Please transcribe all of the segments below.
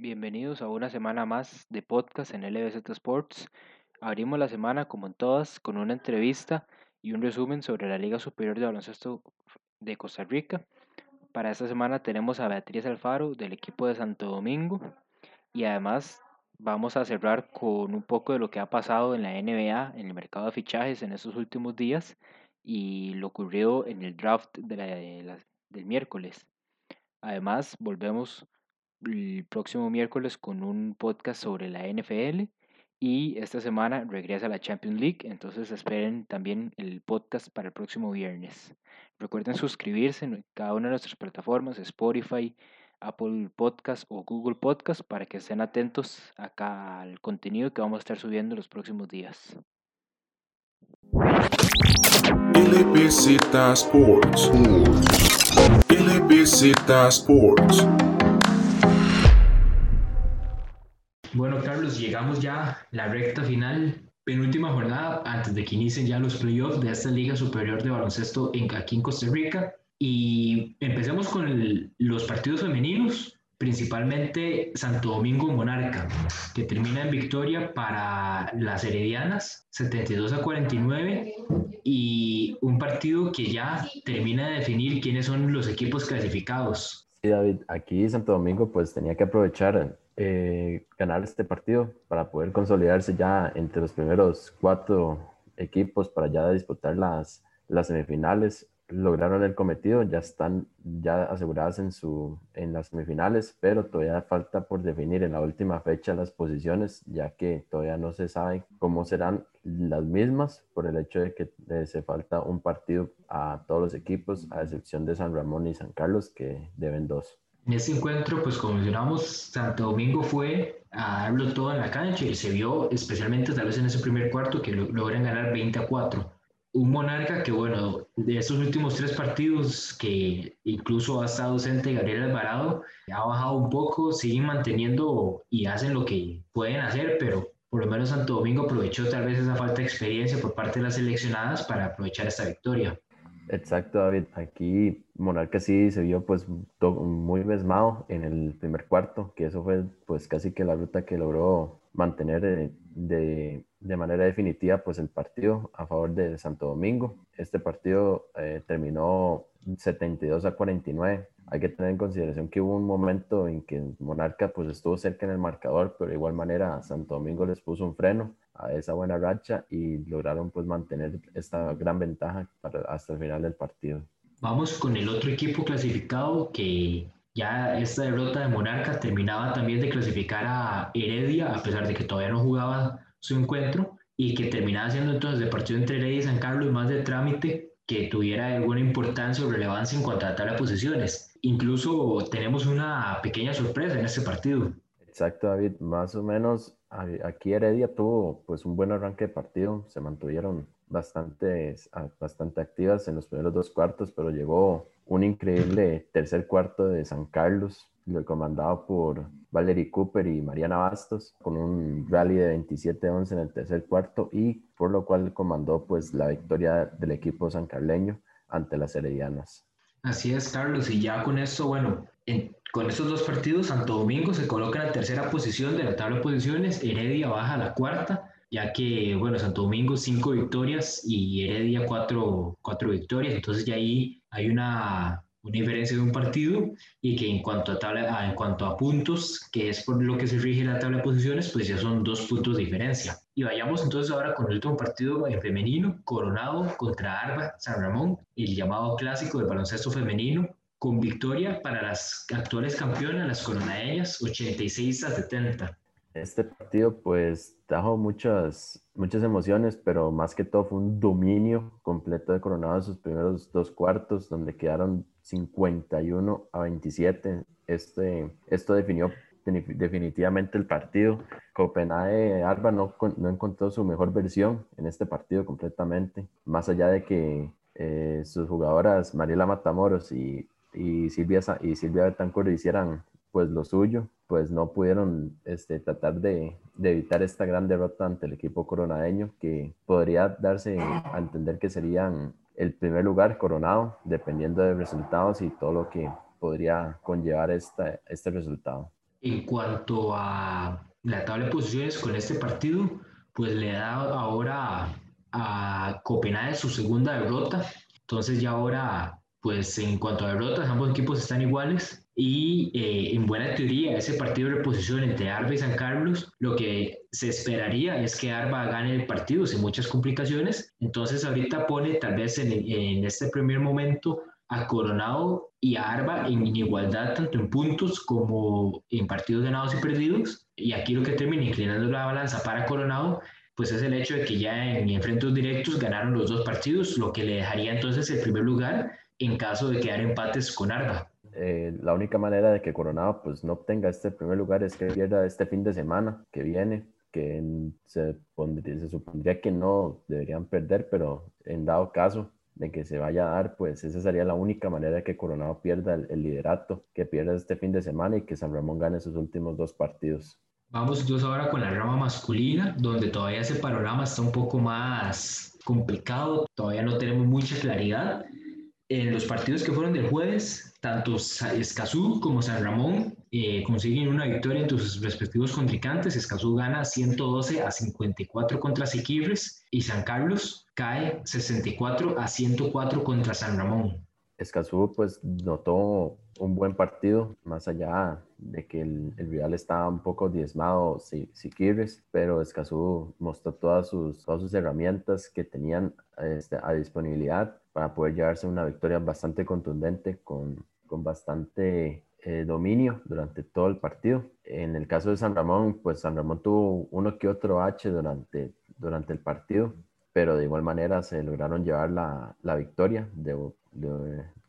Bienvenidos a una semana más de podcast en LBZ Sports. Abrimos la semana, como en todas, con una entrevista y un resumen sobre la Liga Superior de Baloncesto de Costa Rica. Para esta semana tenemos a Beatriz Alfaro del equipo de Santo Domingo y además vamos a cerrar con un poco de lo que ha pasado en la NBA, en el mercado de fichajes en estos últimos días y lo ocurrido en el draft de del miércoles. Además, volvemos el próximo miércoles con un podcast sobre la NFL y esta semana regresa la Champions League, entonces esperen también el podcast para el próximo viernes. Recuerden suscribirse en cada una de nuestras plataformas, Spotify, Apple Podcast o Google Podcast, para que estén atentos acá al contenido que vamos a estar subiendo los próximos días. Sports. Sports. Bueno, Carlos, llegamos ya a la recta final, penúltima jornada antes de que inicien ya los playoffs de esta Liga Superior de Baloncesto en, aquí en Costa Rica. Y empecemos con los partidos femeninos, principalmente Santo Domingo Monarca, que termina en victoria para las Heredianas, 72 a 49, y un partido que ya termina de definir quiénes son los equipos clasificados. Sí, David, aquí Santo Domingo pues tenía que aprovechar eh, ganar este partido para poder consolidarse ya entre los primeros cuatro equipos para ya disputar las, semifinales. Lograron el cometido, ya están ya aseguradas en, su, en las semifinales, pero todavía falta por definir en la última fecha las posiciones, ya que todavía no se sabe cómo serán las mismas por el hecho de que se falta un partido a todos los equipos, a excepción de San Ramón y San Carlos, que deben dos. En ese encuentro, pues como mencionamos, Santo Domingo fue a darlo todo en la cancha y se vio especialmente tal vez en ese primer cuarto que logran ganar 20 a 4. Un Monarca que, bueno, de estos últimos tres partidos que incluso ha estado ausente Gabriel Alvarado, ha bajado un poco, siguen manteniendo y hacen lo que pueden hacer, pero por lo menos Santo Domingo aprovechó tal vez esa falta de experiencia por parte de las seleccionadas para aprovechar esta victoria. Exacto, David. Aquí Monarca sí se vio pues muy besmado en el primer cuarto, que eso fue pues casi que la ruta que logró mantener eh, de, de, manera definitiva pues el partido a favor de Santo Domingo. Este partido eh, terminó 72 a 49. Hay que tener en consideración que hubo un momento en que Monarca pues estuvo cerca en el marcador, pero de igual manera Santo Domingo les puso un freno a esa buena racha y lograron pues mantener esta gran ventaja hasta el final del partido. Vamos con el otro equipo clasificado que ya esta derrota de Monarca terminaba también de clasificar a Heredia a pesar de que todavía no jugaba su encuentro y que terminaba siendo entonces el partido entre Heredia y San Carlos más de trámite que tuviera alguna importancia o relevancia en cuanto a la tabla de posiciones. Incluso tenemos una pequeña sorpresa en este partido. Exacto, David. Más o menos Aquí Heredia tuvo pues un buen arranque de partido, se mantuvieron bastante, bastante activas en los primeros dos cuartos, pero llegó un increíble tercer cuarto de San Carlos, comandado por Valerie Cooper y Mariana Bastos, con un rally de 27-11 en el tercer cuarto y por lo cual comandó pues la victoria del equipo sancarleño ante las Heredianas. Así es, Carlos, y ya con eso, bueno, con estos dos partidos, Santo Domingo se coloca en la tercera posición de la tabla de posiciones, Heredia baja a la cuarta, ya que, bueno, Santo Domingo cinco victorias y Heredia cuatro, cuatro victorias, entonces ya ahí hay una, una diferencia de un partido y que en cuanto a, tabla, en cuanto a puntos, que es por lo que se rige la tabla de posiciones, pues ya son dos puntos de diferencia. Y vayamos entonces ahora con el último partido en femenino, Coronado contra Arba San Ramón, el llamado clásico de baloncesto femenino, con victoria para las actuales campeonas, las coronadeñas, 86 a 70. Este partido pues trajo muchas, muchas emociones, pero más que todo fue un dominio completo de Coronado en sus primeros dos cuartos, donde quedaron 51 a 27. Este, esto definió definitivamente el partido. Copenhague Alba no, no encontró su mejor versión en este partido completamente, más allá de que eh, sus jugadoras Mariela Matamoros y y Silvia, y Silvia Betancourt hicieran pues lo suyo, pues no pudieron este, tratar de, de, evitar esta gran derrota ante el equipo coronadeño que podría darse a entender que serían el primer lugar coronado dependiendo de resultados y todo lo que podría conllevar esta, este resultado. En cuanto a la tabla de posiciones con este partido, pues le da ahora a Copenhague su segunda derrota. Entonces ya ahora, pues en cuanto a derrotas, ambos equipos están iguales. Y eh, en buena teoría, ese partido de reposición entre Arba y San Carlos, lo que se esperaría es que Arba gane el partido sin muchas complicaciones. Entonces ahorita pone tal vez en, en este primer momento a Coronado y a Arba en igualdad tanto en puntos como en partidos ganados y perdidos. Y aquí lo que termina inclinando la balanza para Coronado pues es el hecho de que ya en enfrentos directos ganaron los dos partidos, lo que le dejaría entonces el primer lugar en caso de quedar empates con Arba. Eh, la única manera de que Coronado pues no obtenga este primer lugar es que pierda este fin de semana que viene, que se, pondría, se supondría que no deberían perder, pero en dado caso de que se vaya a dar, pues esa sería la única manera de que Coronado pierda el, liderato, que pierda este fin de semana y que San Ramón gane sus últimos dos partidos. Vamos entonces ahora con la rama masculina, donde todavía ese panorama está un poco más complicado, todavía no tenemos mucha claridad. En los partidos que fueron del jueves, tanto Escazú como San Ramón eh, consiguen una victoria entre sus respectivos contrincantes. Escazú gana 112 a 54 contra Siquirres y San Carlos cae 64 a 104 contra San Ramón. Escazú pues notó un buen partido, más allá de que el, el rival estaba un poco diezmado, si quieres, pero Escazú mostró todas sus, todas sus herramientas que tenían este, a disponibilidad para poder llevarse una victoria bastante contundente con, con bastante eh, dominio durante todo el partido. En el caso de San Ramón, pues San Ramón tuvo uno que otro H durante, durante el partido, pero de igual manera se lograron llevar la, la victoria de,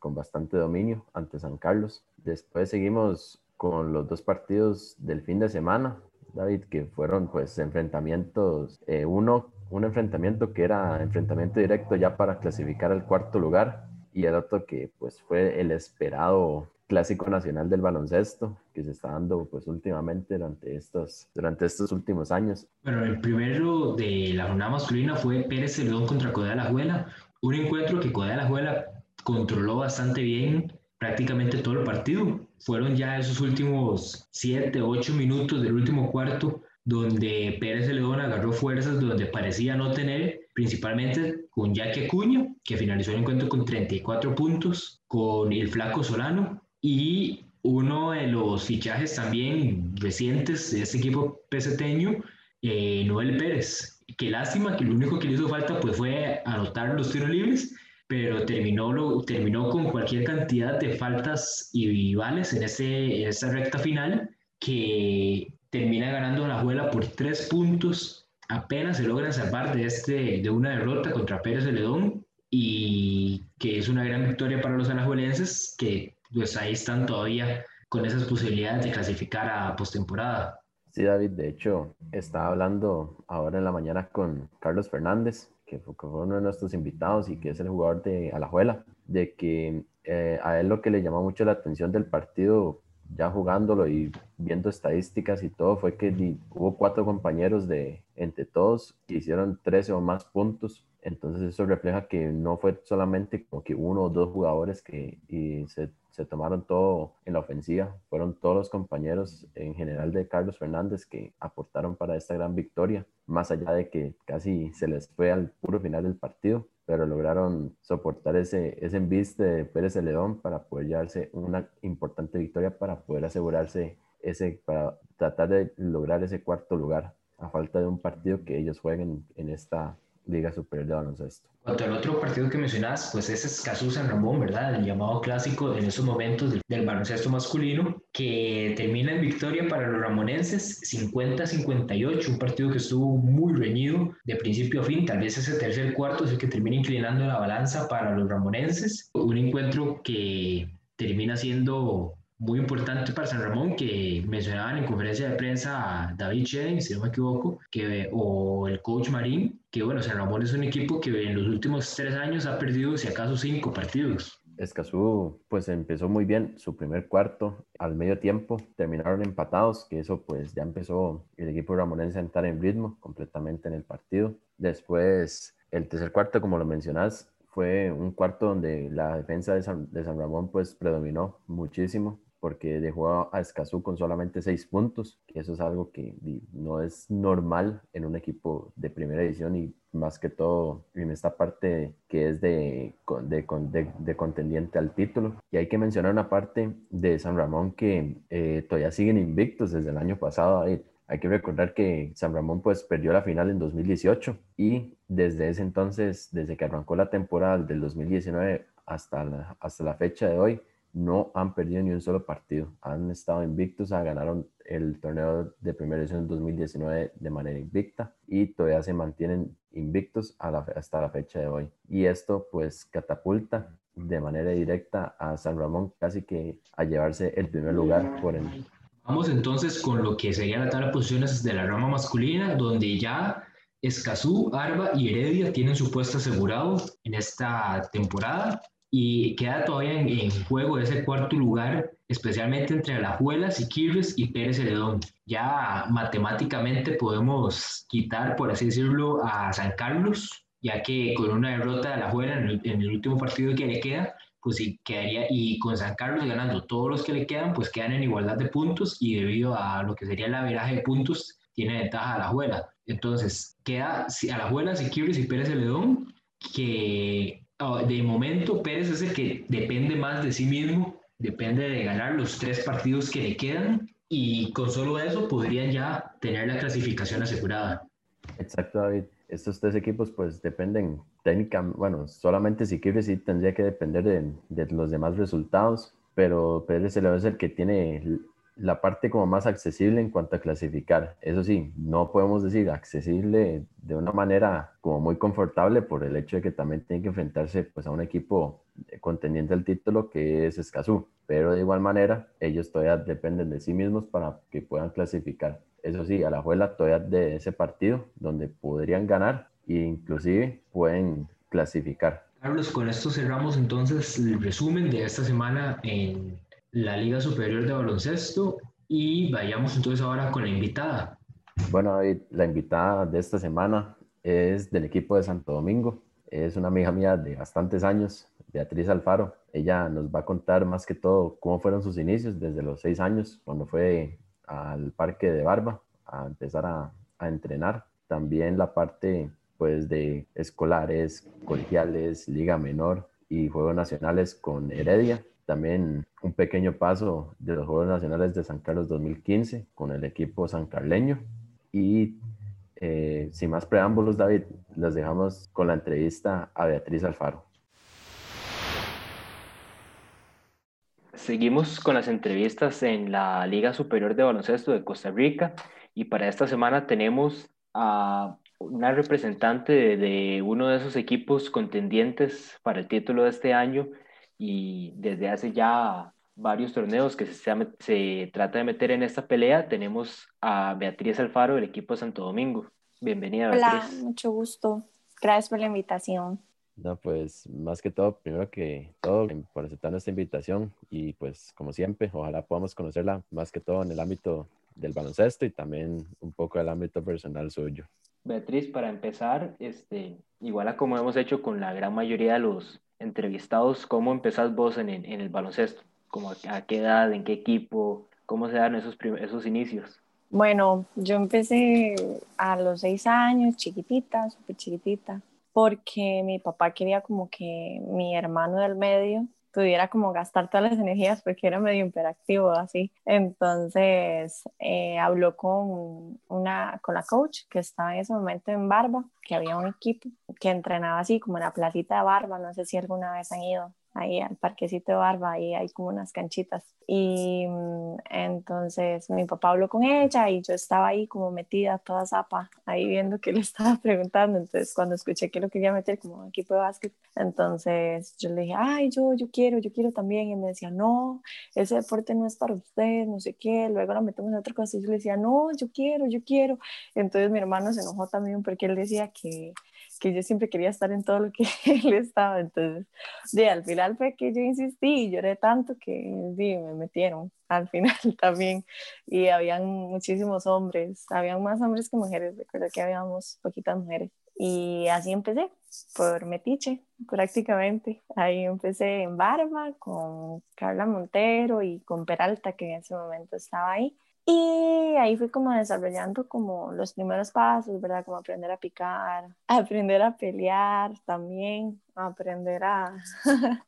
con bastante dominio ante San Carlos. Después seguimos con los dos partidos del fin de semana, David, que fueron pues enfrentamientos, eh, uno, un enfrentamiento que era enfrentamiento directo ya para clasificar al cuarto lugar y el otro que pues fue el esperado clásico nacional del baloncesto que se está dando pues últimamente durante estos, durante estos últimos años. Bueno, el primero de la jornada masculina fue Pérez Celedón contra Codea La Juela, un encuentro que Codea La Juela controló bastante bien prácticamente todo el partido. Fueron ya esos últimos 7, 8 minutos del último cuarto donde Pérez Celedón agarró fuerzas donde parecía no tener, principalmente con Jackie Acuña, que finalizó el encuentro con 34 puntos, con el Flaco Solano y uno de los fichajes también recientes de este equipo peseteño, eh, Noel Pérez. Qué lástima que lo único que le hizo falta pues fue anotar los tiros libres, pero terminó, lo, terminó con cualquier cantidad de faltas y, vales en, ese, en esa recta final que termina ganando la Juela por tres puntos. Apenas se logran salvar de, este, de una derrota contra Pérez Celedón y que es una gran victoria para los alajuelenses que pues ahí están todavía con esas posibilidades de clasificar a postemporada. Sí, David, de hecho, estaba hablando ahora en la mañana con Carlos Fernández, que fue, uno de nuestros invitados y que es el jugador de Alajuela, de que eh, a él lo que le llamó mucho la atención del partido, ya jugándolo y viendo estadísticas y todo, fue que hubo cuatro compañeros de entre todos que hicieron 13 o más puntos. Entonces eso refleja que no fue solamente como que uno o dos jugadores que y se se tomaron todo en la ofensiva. Fueron todos los compañeros en general de Carlos Fernández que aportaron para esta gran victoria, más allá de que casi se les fue al puro final del partido, pero lograron soportar ese, ese embiste de Pérez León para poder llevarse una importante victoria para poder asegurarse ese, para tratar de lograr ese cuarto lugar a falta de un partido que ellos jueguen en esta Liga Superior de Baloncesto. Cuanto al otro partido que mencionas, pues ese es Casus San Ramón, ¿verdad? El llamado clásico en esos momentos del, baloncesto masculino, que termina en victoria para los ramonenses 50-58, un partido que estuvo muy reñido de principio a fin, tal vez ese tercer cuarto es el que termina inclinando la balanza para los ramonenses, un encuentro que termina siendo muy importante para San Ramón que mencionaban en conferencia de prensa David Shedden, si no me equivoco, que, o el coach Marín, que bueno, San Ramón es un equipo que en los últimos tres años ha perdido si acaso cinco partidos. Escazú pues empezó muy bien su primer cuarto. Al medio tiempo terminaron empatados que eso pues ya empezó el equipo ramonense a entrar en ritmo completamente en el partido. Después el tercer cuarto como lo mencionas fue un cuarto donde la defensa de San, de San Ramón pues predominó muchísimo porque dejó a Escazú con solamente seis puntos, que eso es algo que no es normal en un equipo de primera edición y más que todo en esta parte que es de, de, de, contendiente al título. Y hay que mencionar una parte de San Ramón que eh, todavía siguen invictos desde el año pasado. Hay que recordar que San Ramón pues perdió la final en 2018 y desde ese entonces, desde que arrancó la temporada del 2019 hasta la, hasta la fecha de hoy, no han perdido ni un solo partido. Han estado invictos, ganaron el torneo de primera edición 2019 de manera invicta y todavía se mantienen invictos hasta la fecha de hoy. Y esto pues catapulta de manera directa a San Ramón casi que a llevarse el primer lugar por el... Vamos entonces con lo que sería la tabla de posiciones de la rama masculina, donde ya Escazú, Arba y Heredia tienen su puesto asegurado en esta temporada y queda todavía en, juego ese cuarto lugar, especialmente entre Alajuelas, Siquirres y Pérez Heredón. Ya matemáticamente podemos quitar, por así decirlo, a San Carlos, ya que con una derrota de Alajuela en el, en el último partido que le queda, pues sí quedaría, y con San Carlos ganando todos los que le quedan, pues quedan en igualdad de puntos y debido a lo que sería el averaje de puntos, tiene ventaja a la Juela. Entonces, queda a la Juela, Siquirres y Pérez Celedón, que de momento Pérez es el que depende más de sí mismo, depende de ganar los tres partidos que le quedan y con solo eso podrían ya tener la clasificación asegurada. Exacto, David. Estos tres equipos pues dependen técnicamente, bueno, solamente si quieres sí tendría que depender de, de los demás resultados, pero Pérez Celedón es el que tiene la parte como más accesible en cuanto a clasificar. Eso sí, no podemos decir accesible de una manera como muy confortable por el hecho de que también tiene que enfrentarse pues a un equipo contendiente al título que es Escazú. Pero de igual manera, ellos todavía dependen de sí mismos para que puedan clasificar. Eso sí, a la juela todavía de ese partido donde podrían ganar e inclusive pueden clasificar. Carlos, con esto cerramos entonces el resumen de esta semana en la Liga Superior de Baloncesto y vayamos entonces ahora con la invitada. Bueno, la invitada de esta semana es del equipo de Santo Domingo. Es una amiga mía de bastantes años, Beatriz Alfaro. Ella nos va a contar más que todo cómo fueron sus inicios desde los seis años, cuando fue al Parque de Barba a empezar a, a entrenar. También la parte pues de escolares, colegiales, liga menor y juegos nacionales con Heredia también un pequeño paso de los Juegos Nacionales de San Carlos 2015 con el equipo sancarleño. Y eh, sin más preámbulos, David, los dejamos con la entrevista a Beatriz Alfaro. Seguimos con las entrevistas en la Liga Superior de Baloncesto de Costa Rica y para esta semana tenemos a una representante de, de uno de esos equipos contendientes para el título de este año, y desde hace ya varios torneos que se, se, trata de meter en esta pelea, tenemos a Beatriz Alfaro del equipo de Santo Domingo. Bienvenida, Beatriz. Hola, mucho gusto. Gracias por la invitación. No, pues más que todo, primero que todo, por aceptar nuestra invitación y pues como siempre, ojalá podamos conocerla más que todo en el ámbito del baloncesto y también un poco del ámbito personal suyo. Beatriz, para empezar, este, igual a como hemos hecho con la gran mayoría de los entrevistados, ¿cómo empezás vos en, en, el baloncesto? ¿Cómo, ¿A qué edad, en qué equipo? ¿Cómo se dan esos, esos inicios? Bueno, yo empecé a los seis años, chiquitita, súper chiquitita, porque mi papá quería como que mi hermano del medio pudiera como gastar todas las energías porque era medio imperactivo así. Entonces eh, habló con, una, con la coach que estaba en ese momento en Barba, que había un equipo que entrenaba así como en la placita de Barba, no sé si alguna vez han ido ahí al parquecito de Barba, ahí hay como unas canchitas. Y mm, entonces mi papá habló con ella y yo estaba ahí como metida toda zapa, ahí viendo que le estaba preguntando. Entonces cuando escuché que lo quería meter como equipo de básquet, entonces yo le dije, ay, yo, yo quiero, yo quiero también. Y me decía, no, ese deporte no es para usted, no sé qué. Luego la metemos en otra cosa y yo le decía, no, yo quiero, yo quiero. Entonces mi hermano se enojó también porque él decía que que yo siempre quería estar en todo lo que él estaba. Entonces, de, al final fue que yo insistí y lloré tanto que me metieron al final también. Y habían muchísimos hombres, habían más hombres que mujeres, recuerdo que habíamos poquitas mujeres. Y así empecé, por Metiche, prácticamente. Ahí empecé en Barba con Carla Montero y con Peralta, que en ese momento estaba ahí. Y ahí fui como desarrollando como los primeros pasos, ¿verdad? Como aprender a picar, aprender a pelear también, aprender a,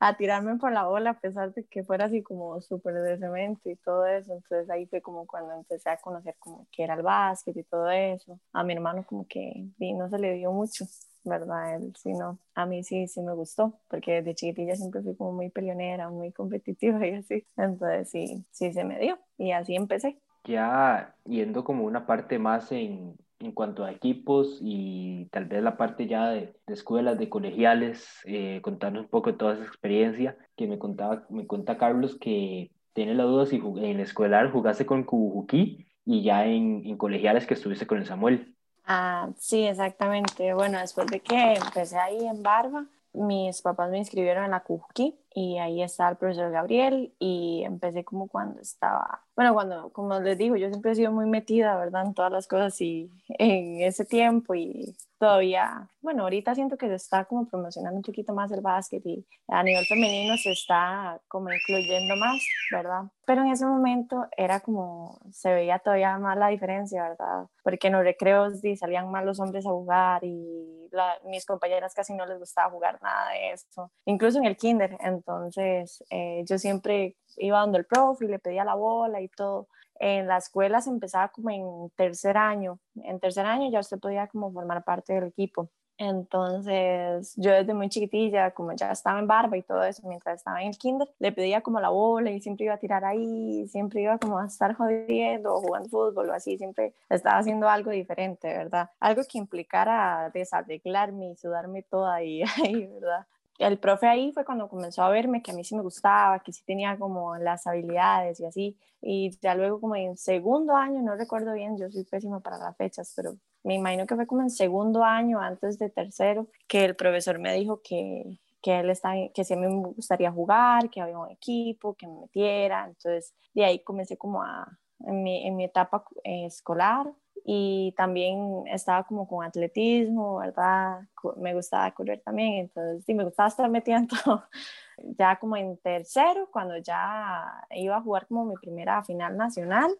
a tirarme por la bola a pesar de que fuera así como súper de cemento y todo eso. Entonces ahí fue como cuando empecé a conocer como que era el básquet y todo eso. A mi hermano como que no se le dio mucho. ¿Verdad? Él sí, no. A mí sí, sí me gustó, porque desde chiquitilla siempre fui como muy peleonera, muy competitiva y así. Entonces sí, sí se me dio y así empecé. Ya yendo como una parte más en, en cuanto a equipos y tal vez la parte ya de, de escuelas, de colegiales, eh, contarnos un poco de toda esa experiencia que me contaba, me cuenta Carlos que tiene la duda si en escolar jugaste con Kubujuki y ya en, en colegiales que estuviste con el Samuel. Ah, sí, exactamente. Bueno, después de que empecé ahí en Barba, mis papás me inscribieron en la Kuki y ahí está el profesor Gabriel y empecé como cuando estaba, bueno, cuando, como les digo, yo siempre he sido muy metida, ¿verdad? En todas las cosas y en ese tiempo y todavía, bueno, ahorita siento que se está como promocionando un poquito más el básquet y a nivel femenino se está como incluyendo más, ¿verdad? Pero en ese momento era como, se veía todavía más la diferencia, ¿verdad? Porque en los recreos salían más los hombres a jugar y mis compañeras casi no les gustaba jugar nada de eso, incluso en el kinder, entonces eh, yo siempre iba dando el profe y le pedía la bola y todo en la escuela se empezaba como en tercer año. En tercer año ya usted podía como formar parte del equipo. Entonces, yo desde muy chiquitilla, como ya estaba en barba y todo eso, mientras estaba en el kinder, le pedía como la bola y siempre iba a tirar ahí, siempre iba como a estar jodiendo o jugando fútbol o así, siempre estaba haciendo algo diferente, ¿verdad? Algo que implicara desarreglarme y sudarme toda ahí, ¿verdad? El profe ahí fue cuando comenzó a verme que a mí sí me gustaba, que sí tenía como las habilidades y así. Y ya luego como en segundo año, no recuerdo bien, yo soy pésima para las fechas, pero me imagino que fue como en segundo año, antes de tercero, que el profesor me dijo que, que él está, que sí me gustaría jugar, que había un equipo, que me metiera. Entonces de ahí comencé como a, en mi, en mi etapa escolar, y también estaba como con atletismo, ¿verdad? Me gustaba correr también, entonces sí, me gustaba estar metiendo ya como en tercero, cuando ya iba a jugar como mi primera final nacional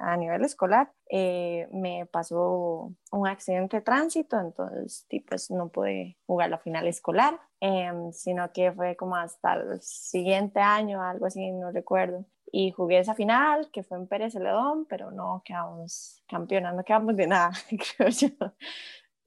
a nivel escolar, eh, me pasó un accidente de tránsito, entonces pues no pude jugar la final escolar, em, sino que fue como hasta el siguiente año, algo así, no recuerdo y jugué esa final que fue en Pérez Celedón, pero no quedamos campeonas, no quedamos de nada, creo yo.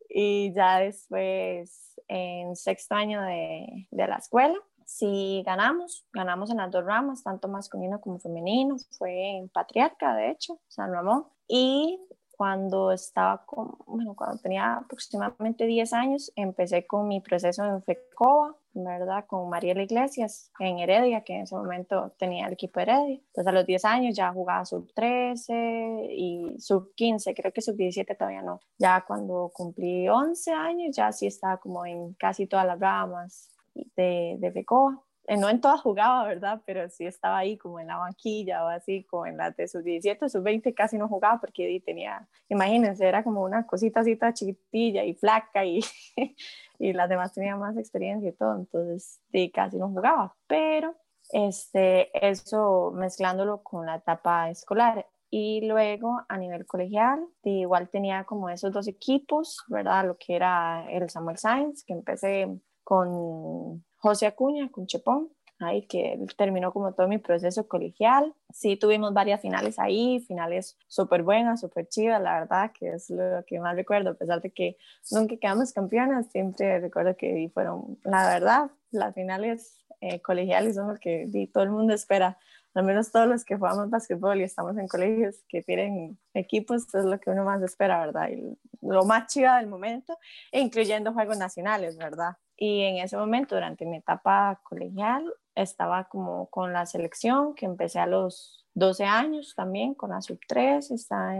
Y ya después, en sexto año de, de la escuela, sí ganamos, ganamos en las dos ramas, tanto masculino como femenino, fue en Patriarca, de hecho, San Ramón. Y cuando estaba con, bueno, cuando tenía aproximadamente 10 años, empecé con mi proceso en FECOA, ¿verdad? Con Mariela Iglesias en Heredia, que en ese momento tenía el equipo Heredia. Entonces a los 10 años ya jugaba sub 13 y sub 15, creo que sub 17 todavía no. Ya cuando cumplí 11 años ya sí estaba como en casi todas las ramas de, de FECOA. Eh, no en todas jugaba, ¿verdad? Pero sí estaba ahí como en la banquilla o así, como en las de sus 17, sus 20 casi no jugaba porque tenía, imagínense, era como una cosita así chiquitilla y flaca y, y las demás tenían más experiencia y todo, entonces sí, casi no jugaba, pero este, eso mezclándolo con la etapa escolar. Y luego a nivel colegial, igual tenía como esos dos equipos, ¿verdad? Lo que era el Samuel Sainz, que empecé con José Acuña, con Chepón, ahí que terminó como todo mi proceso colegial. Sí, tuvimos varias finales ahí, finales súper buenas, súper chidas, la verdad, que es lo que más recuerdo, a pesar de que nunca quedamos campeonas, siempre recuerdo que fueron, la verdad, las finales eh, colegiales son lo que todo el mundo espera, al menos todos los que jugamos básquetbol y estamos en colegios que tienen equipos, es lo que uno más espera, ¿verdad? Y lo más chido del momento, incluyendo juegos nacionales, ¿verdad? Y en ese momento, durante mi etapa colegial, estaba como con la selección, que empecé a los 12 años también, con la sub 3, está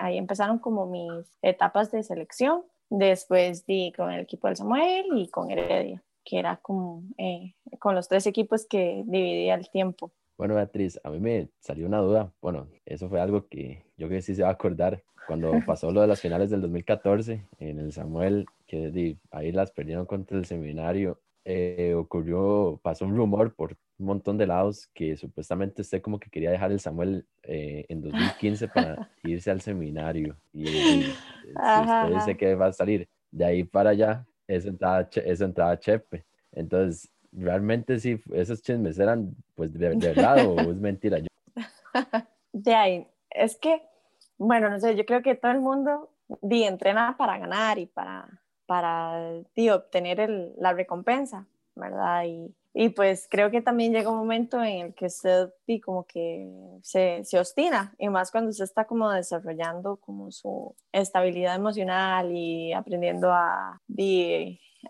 ahí empezaron como mis etapas de selección. Después di con el equipo del Samuel y con Heredia, que era como eh, con los tres equipos que dividía el tiempo. Bueno, Beatriz, a mí me salió una duda. Bueno, eso fue algo que yo creo que sí se va a acordar cuando pasó lo de las finales del 2014 en el Samuel, que ahí las perdieron contra el seminario. Eh, ocurrió, pasó un rumor por un montón de lados que supuestamente usted como que quería dejar el Samuel eh, en 2015 para irse al seminario. Y, si usted dice que va a salir de ahí para allá, es entrada, es entrada Chepe. Entonces, realmente sí, esos chismes eran pues de, verdad o es mentira. De ahí, es que, bueno, no sé, yo creo que todo el mundo di, entrena para ganar y para, para di, obtener el, la recompensa, ¿verdad? Y, y, pues creo que también llega un momento en el que usted di, como que se, se obstina, y más cuando usted está como desarrollando como su estabilidad emocional y aprendiendo a,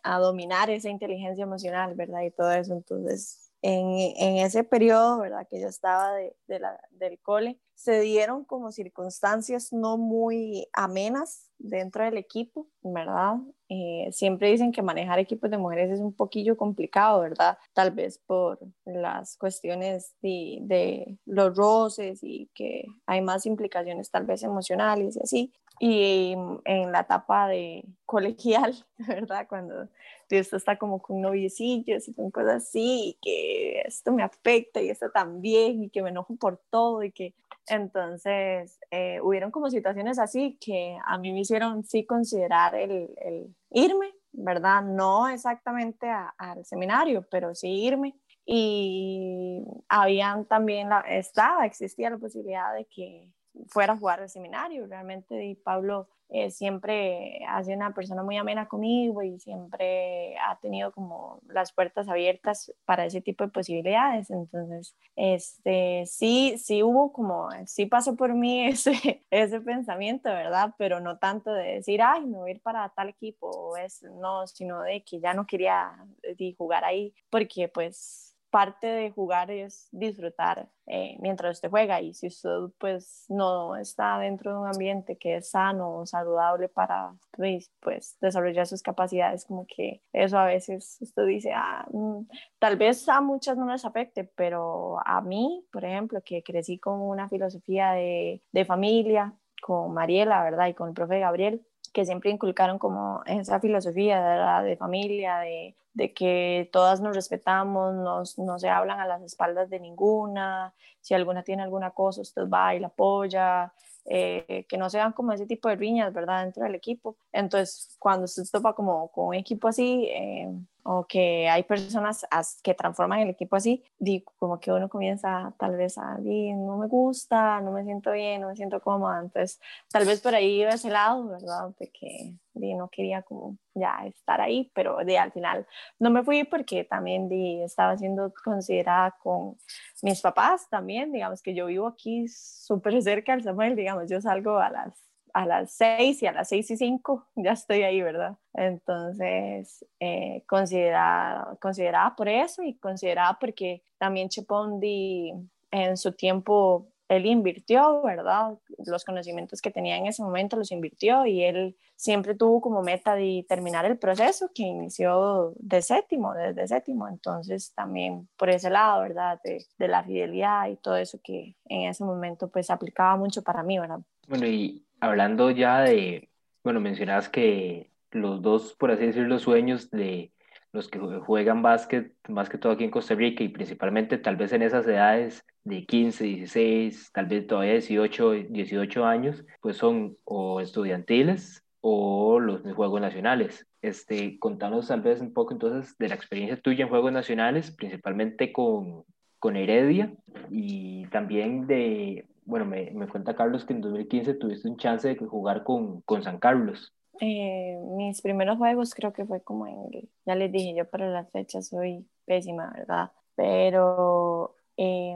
a dominar esa inteligencia emocional, ¿verdad? Y todo eso. Entonces, en, ese periodo, ¿verdad? Que yo estaba de, de del cole, se dieron como circunstancias no muy amenas dentro del equipo, ¿verdad? Eh, siempre dicen que manejar equipos de mujeres es un poquillo complicado, ¿verdad? Tal vez por las cuestiones de, de, los roces y que hay más implicaciones tal vez emocionales y así. Y en la etapa de colegial, ¿verdad? Cuando esto está como con noviecillos y con cosas así, y que esto me afecta y esto también, y que me enojo por todo, y que entonces eh, hubieron como situaciones así que a mí me hicieron sí considerar el, el irme, ¿verdad? No exactamente al seminario, pero sí irme. Y habían también, la, estaba, existía la posibilidad de que fuera a jugar al seminario. Realmente y Pablo eh, siempre ha sido una persona muy amena conmigo y siempre ha tenido como las puertas abiertas para ese tipo de posibilidades. Entonces, este, sí, sí hubo como, sí pasó por mí ese, ese pensamiento, ¿verdad? Pero no tanto de decir, ay, me voy a ir para tal equipo, es, no, sino de que ya no quería eh, jugar ahí, porque pues parte de jugar es disfrutar eh, mientras usted juega. Y si usted pues no está dentro de un ambiente que es sano o saludable para pues, pues, desarrollar sus capacidades como que eso a veces usted dice ah, mm, tal vez a muchas no les afecte pero a mí por ejemplo que crecí con una filosofía de, de familia con Mariela verdad y con el profe Gabriel que siempre inculcaron como esa filosofía de, de familia, de, de, que todas nos respetamos, nos, no se hablan a las espaldas de ninguna, si alguna tiene alguna cosa, usted va y la apoya, eh, que no se como ese tipo de riñas, ¿verdad?, dentro del equipo. Entonces, cuando usted topa como con un equipo así, eh, o que hay personas que transforman el equipo así, digo, como que uno comienza tal vez a, no me gusta, no me siento bien, no me siento cómoda, entonces tal vez por ahí iba ese lado, ¿verdad? De que di, no quería como ya estar ahí, pero de, al final no me fui porque también di, estaba siendo considerada con mis papás también, digamos que yo vivo aquí súper cerca del Samuel, digamos, yo salgo a las a las 6 y a las 6 y 5 ya estoy ahí, ¿verdad? Entonces, eh, considerada, considerada por eso y considerada porque también Chepondi en su tiempo, él invirtió, ¿verdad? Los conocimientos que tenía en ese momento los invirtió y él siempre tuvo como meta de terminar el proceso que inició de séptimo, desde séptimo. Entonces, también por ese lado, ¿verdad? De, de la fidelidad y todo eso que en ese momento pues aplicaba mucho para mí, ¿verdad? Bueno, y hablando ya de, bueno, mencionabas que los dos, por así decirlo, sueños de los que juegan básquet, más que todo aquí en Costa Rica y principalmente tal vez en esas edades de 15, 16, tal vez todavía 18, 18 años, pues son o estudiantiles o los Juegos Nacionales. Este, contanos tal vez un poco entonces de la experiencia tuya en Juegos Nacionales, principalmente con, con Heredia y también de bueno, me, me, cuenta Carlos que en 2015 tuviste un chance de jugar con, con San Carlos. Eh, mis primeros juegos creo que fue como en, ya les dije, yo para las fechas soy pésima, ¿verdad? Pero eh,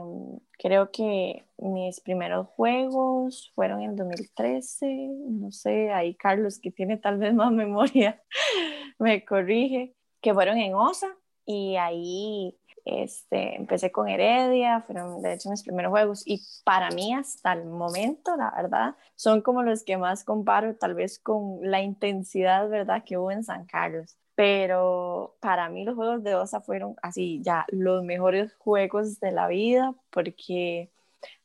creo que mis primeros juegos fueron en 2013, no sé, ahí Carlos, que tiene tal vez más memoria, me corrige, que fueron en OSA y ahí este, empecé con Heredia, fueron de hecho mis primeros juegos y para mí hasta el momento, la verdad, son como los que más comparo tal vez con la intensidad, ¿verdad?, que hubo en San Carlos. pero para mí los juegos de OSA fueron así ya los mejores juegos de la vida porque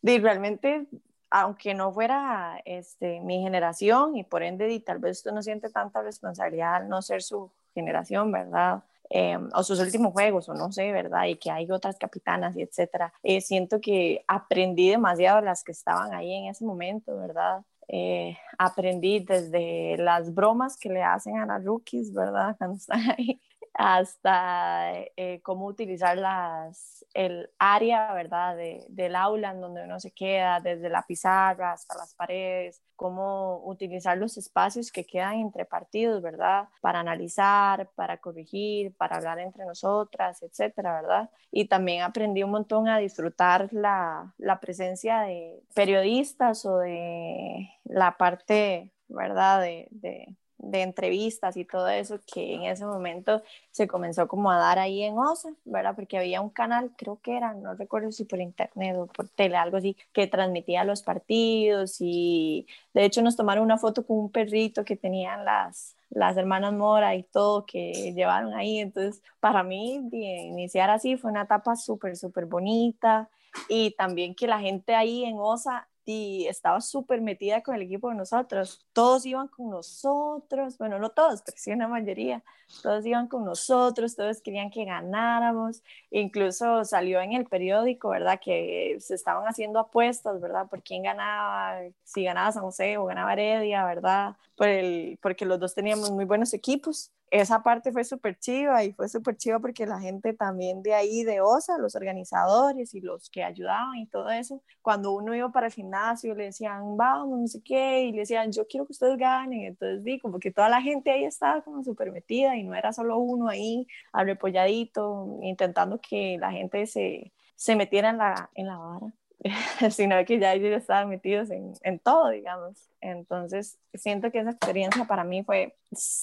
de, realmente aunque no fuera este, mi generación y por ende tal vez usted no siente tanta responsabilidad al no ser su generación, ¿verdad? Em, o sus últimos juegos, o no sé, ¿verdad? Y que hay otras capitanas y etcétera. Eh, siento que aprendí demasiado las que estaban ahí en ese momento, ¿verdad? Eh, aprendí desde las bromas que le hacen a las rookies, ¿verdad? Cuando están ahí, hasta eh, cómo utilizar las, el área, ¿verdad? De, del aula en donde uno se queda, desde la pizarra hasta las paredes, cómo utilizar los espacios que quedan entre partidos, ¿verdad? Para analizar, para corregir, para hablar entre nosotras, etcétera, ¿verdad? Y también aprendí un montón a disfrutar la, la presencia de periodistas o de la parte, ¿verdad? de, de de entrevistas y todo eso que en ese momento se comenzó como a dar ahí en OSA, ¿verdad? Porque había un canal, creo que era, no recuerdo si por internet o por tele, algo así, que transmitía los partidos y de hecho nos tomaron una foto con un perrito que tenían las, las hermanas Mora y todo que llevaron ahí. Entonces, para mí, iniciar así fue una etapa súper, súper bonita y también que la gente ahí en OSA y estaba súper metida con el equipo de nosotros. Todos iban con nosotros, bueno, no todos, pero sí una mayoría. Todos iban con nosotros, todos querían que ganáramos. Incluso salió en el periódico, ¿verdad? Que se estaban haciendo apuestas, ¿verdad? Por quién ganaba, si ganaba San José o ganaba Heredia, ¿verdad? Por el, porque los dos teníamos muy buenos equipos esa parte fue súper chiva y fue súper chiva porque la gente también de ahí, de OSA, los organizadores y los que ayudaban y todo eso, cuando uno iba para el gimnasio le decían, vamos, no sé qué, y le decían, yo quiero que ustedes ganen. Entonces, di, como que toda la gente ahí estaba como súper metida y no era solo uno ahí arrepolladito, intentando que la gente se, se metiera en la, en la vara. sino que ya ellos estaban metidos en, en, todo, digamos. Entonces, siento que esa experiencia para mí fue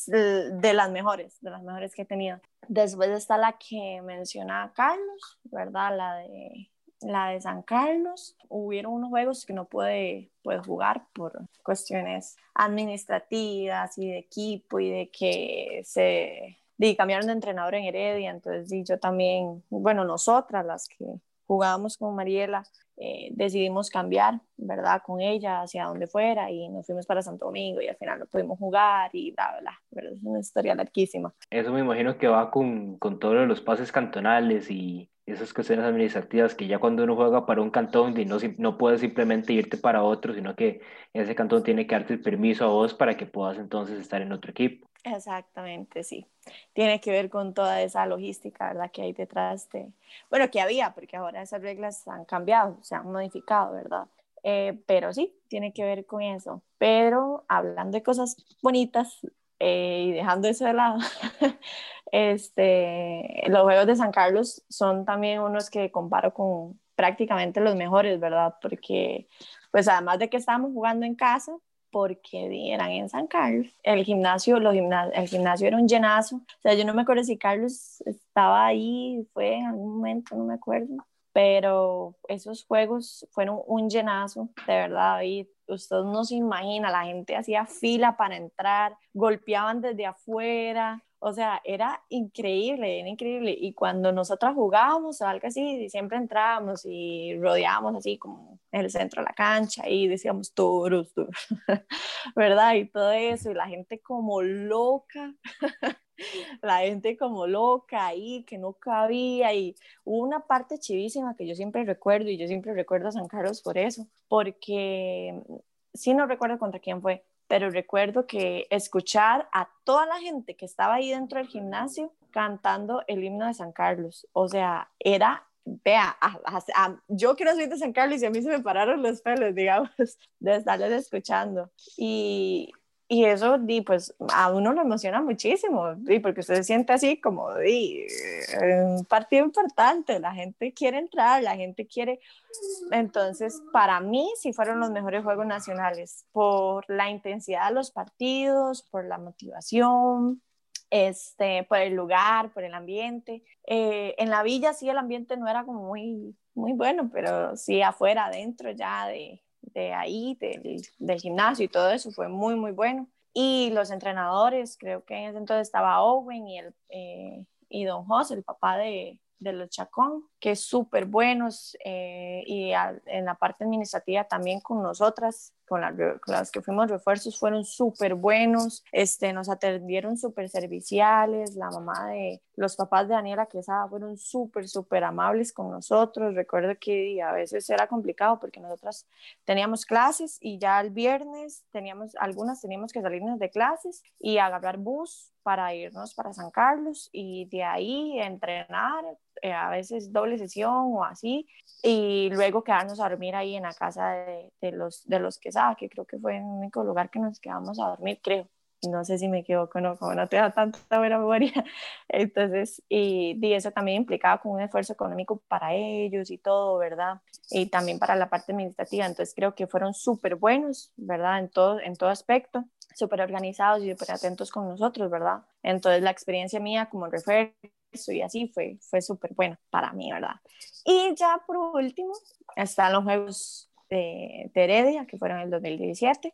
de las mejores, de las mejores que he tenido. Después está la que menciona Carlos, ¿verdad? La de, la de San Carlos. Hubieron unos juegos que no pude, pude jugar por cuestiones administrativas y de equipo y de que se y cambiaron de entrenador en Heredia, entonces y yo también, bueno, nosotras las que jugábamos con Mariela, eh, decidimos cambiar, ¿verdad? Con ella hacia donde fuera y nos fuimos para Santo Domingo y al final no pudimos jugar y bla, bla, bla. Es una historia larguísima. Eso me imagino que va con, con todos los pases cantonales y esas cuestiones administrativas que ya cuando uno juega para un cantón no, no puedes simplemente irte para otro, sino que ese cantón tiene que darte el permiso a vos para que puedas entonces estar en otro equipo. Exactamente, sí. Tiene que ver con toda esa logística, ¿verdad? Que hay detrás de, bueno, que había, porque ahora esas reglas han cambiado, se han modificado, ¿verdad? Eh, pero sí, tiene que ver con eso. Pero hablando de cosas bonitas eh, y dejando eso de lado, este, los Juegos de San Carlos son también unos que comparo con prácticamente los mejores, ¿verdad? Porque, pues además de que estábamos jugando en casa, porque eran en San Carlos. El gimnasio, los el gimnasio era un llenazo. O sea, yo no me acuerdo si Carlos estaba ahí, fue en algún momento, no me acuerdo. Pero esos juegos fueron un llenazo, de verdad, y usted no se imagina, la gente hacía fila para entrar, golpeaban desde afuera, o sea, era increíble, era increíble. Y cuando nosotras jugábamos o algo así, siempre entrábamos y rodeábamos así como en el centro de la cancha y decíamos toros, toros, ¿verdad? Y todo eso, y la gente como loca, la gente como loca ahí, que no cabía. Y hubo una parte chivísima que yo siempre recuerdo, y yo siempre recuerdo a San Carlos por eso, porque sí no recuerdo contra quién fue, pero recuerdo que escuchar a toda la gente que estaba ahí dentro del gimnasio cantando el himno de San Carlos, o sea, era, vea, yo quiero ser de San Carlos y a mí se me pararon los pelos, digamos, de estarles escuchando. Y, y eso, di, pues, a uno lo emociona muchísimo, di, porque usted se siente así como, di, un partido importante, la gente quiere entrar, la gente quiere... Entonces, para mí sí fueron los mejores Juegos Nacionales, por la intensidad de los partidos, por la motivación, este, por el lugar, por el ambiente. Eh, en la villa sí el ambiente no era como muy, muy bueno, pero sí afuera, adentro ya de, de ahí, del, del, gimnasio y todo eso, fue muy, muy bueno. Y los entrenadores, creo que en ese entonces estaba Owen y, el, eh, y Don José, el papá de, de los Chacón, que súper buenos eh, y en la parte administrativa también con nosotras, con, las que fuimos refuerzos, fueron súper buenos, este, nos atendieron súper serviciales, la mamá de los papás de Daniela Quesada fueron súper, súper amables con nosotros, recuerdo que a veces era complicado porque nosotras teníamos clases y ya el viernes teníamos, algunas teníamos que salirnos de clases y agarrar bus para irnos para San Carlos y de ahí entrenar, eh, a veces doble sesión o así, y luego quedarnos a dormir ahí en la casa de, de los, de los Que creo que fue el único lugar que nos quedamos a dormir, creo. No sé si me equivoco, no, como no tengo tanta buena memoria. Entonces, y, y eso también implicaba con un esfuerzo económico para ellos y todo, ¿verdad? Y también para la parte administrativa. Entonces, creo que fueron súper buenos, ¿verdad? En todo, en todo aspecto súper organizados y súper atentos con nosotros, ¿verdad? Entonces la experiencia mía como refuerzo y así fue, fue súper buena para mí, ¿verdad? Y ya por último están los Juegos de, Heredia, que fueron en el 2017,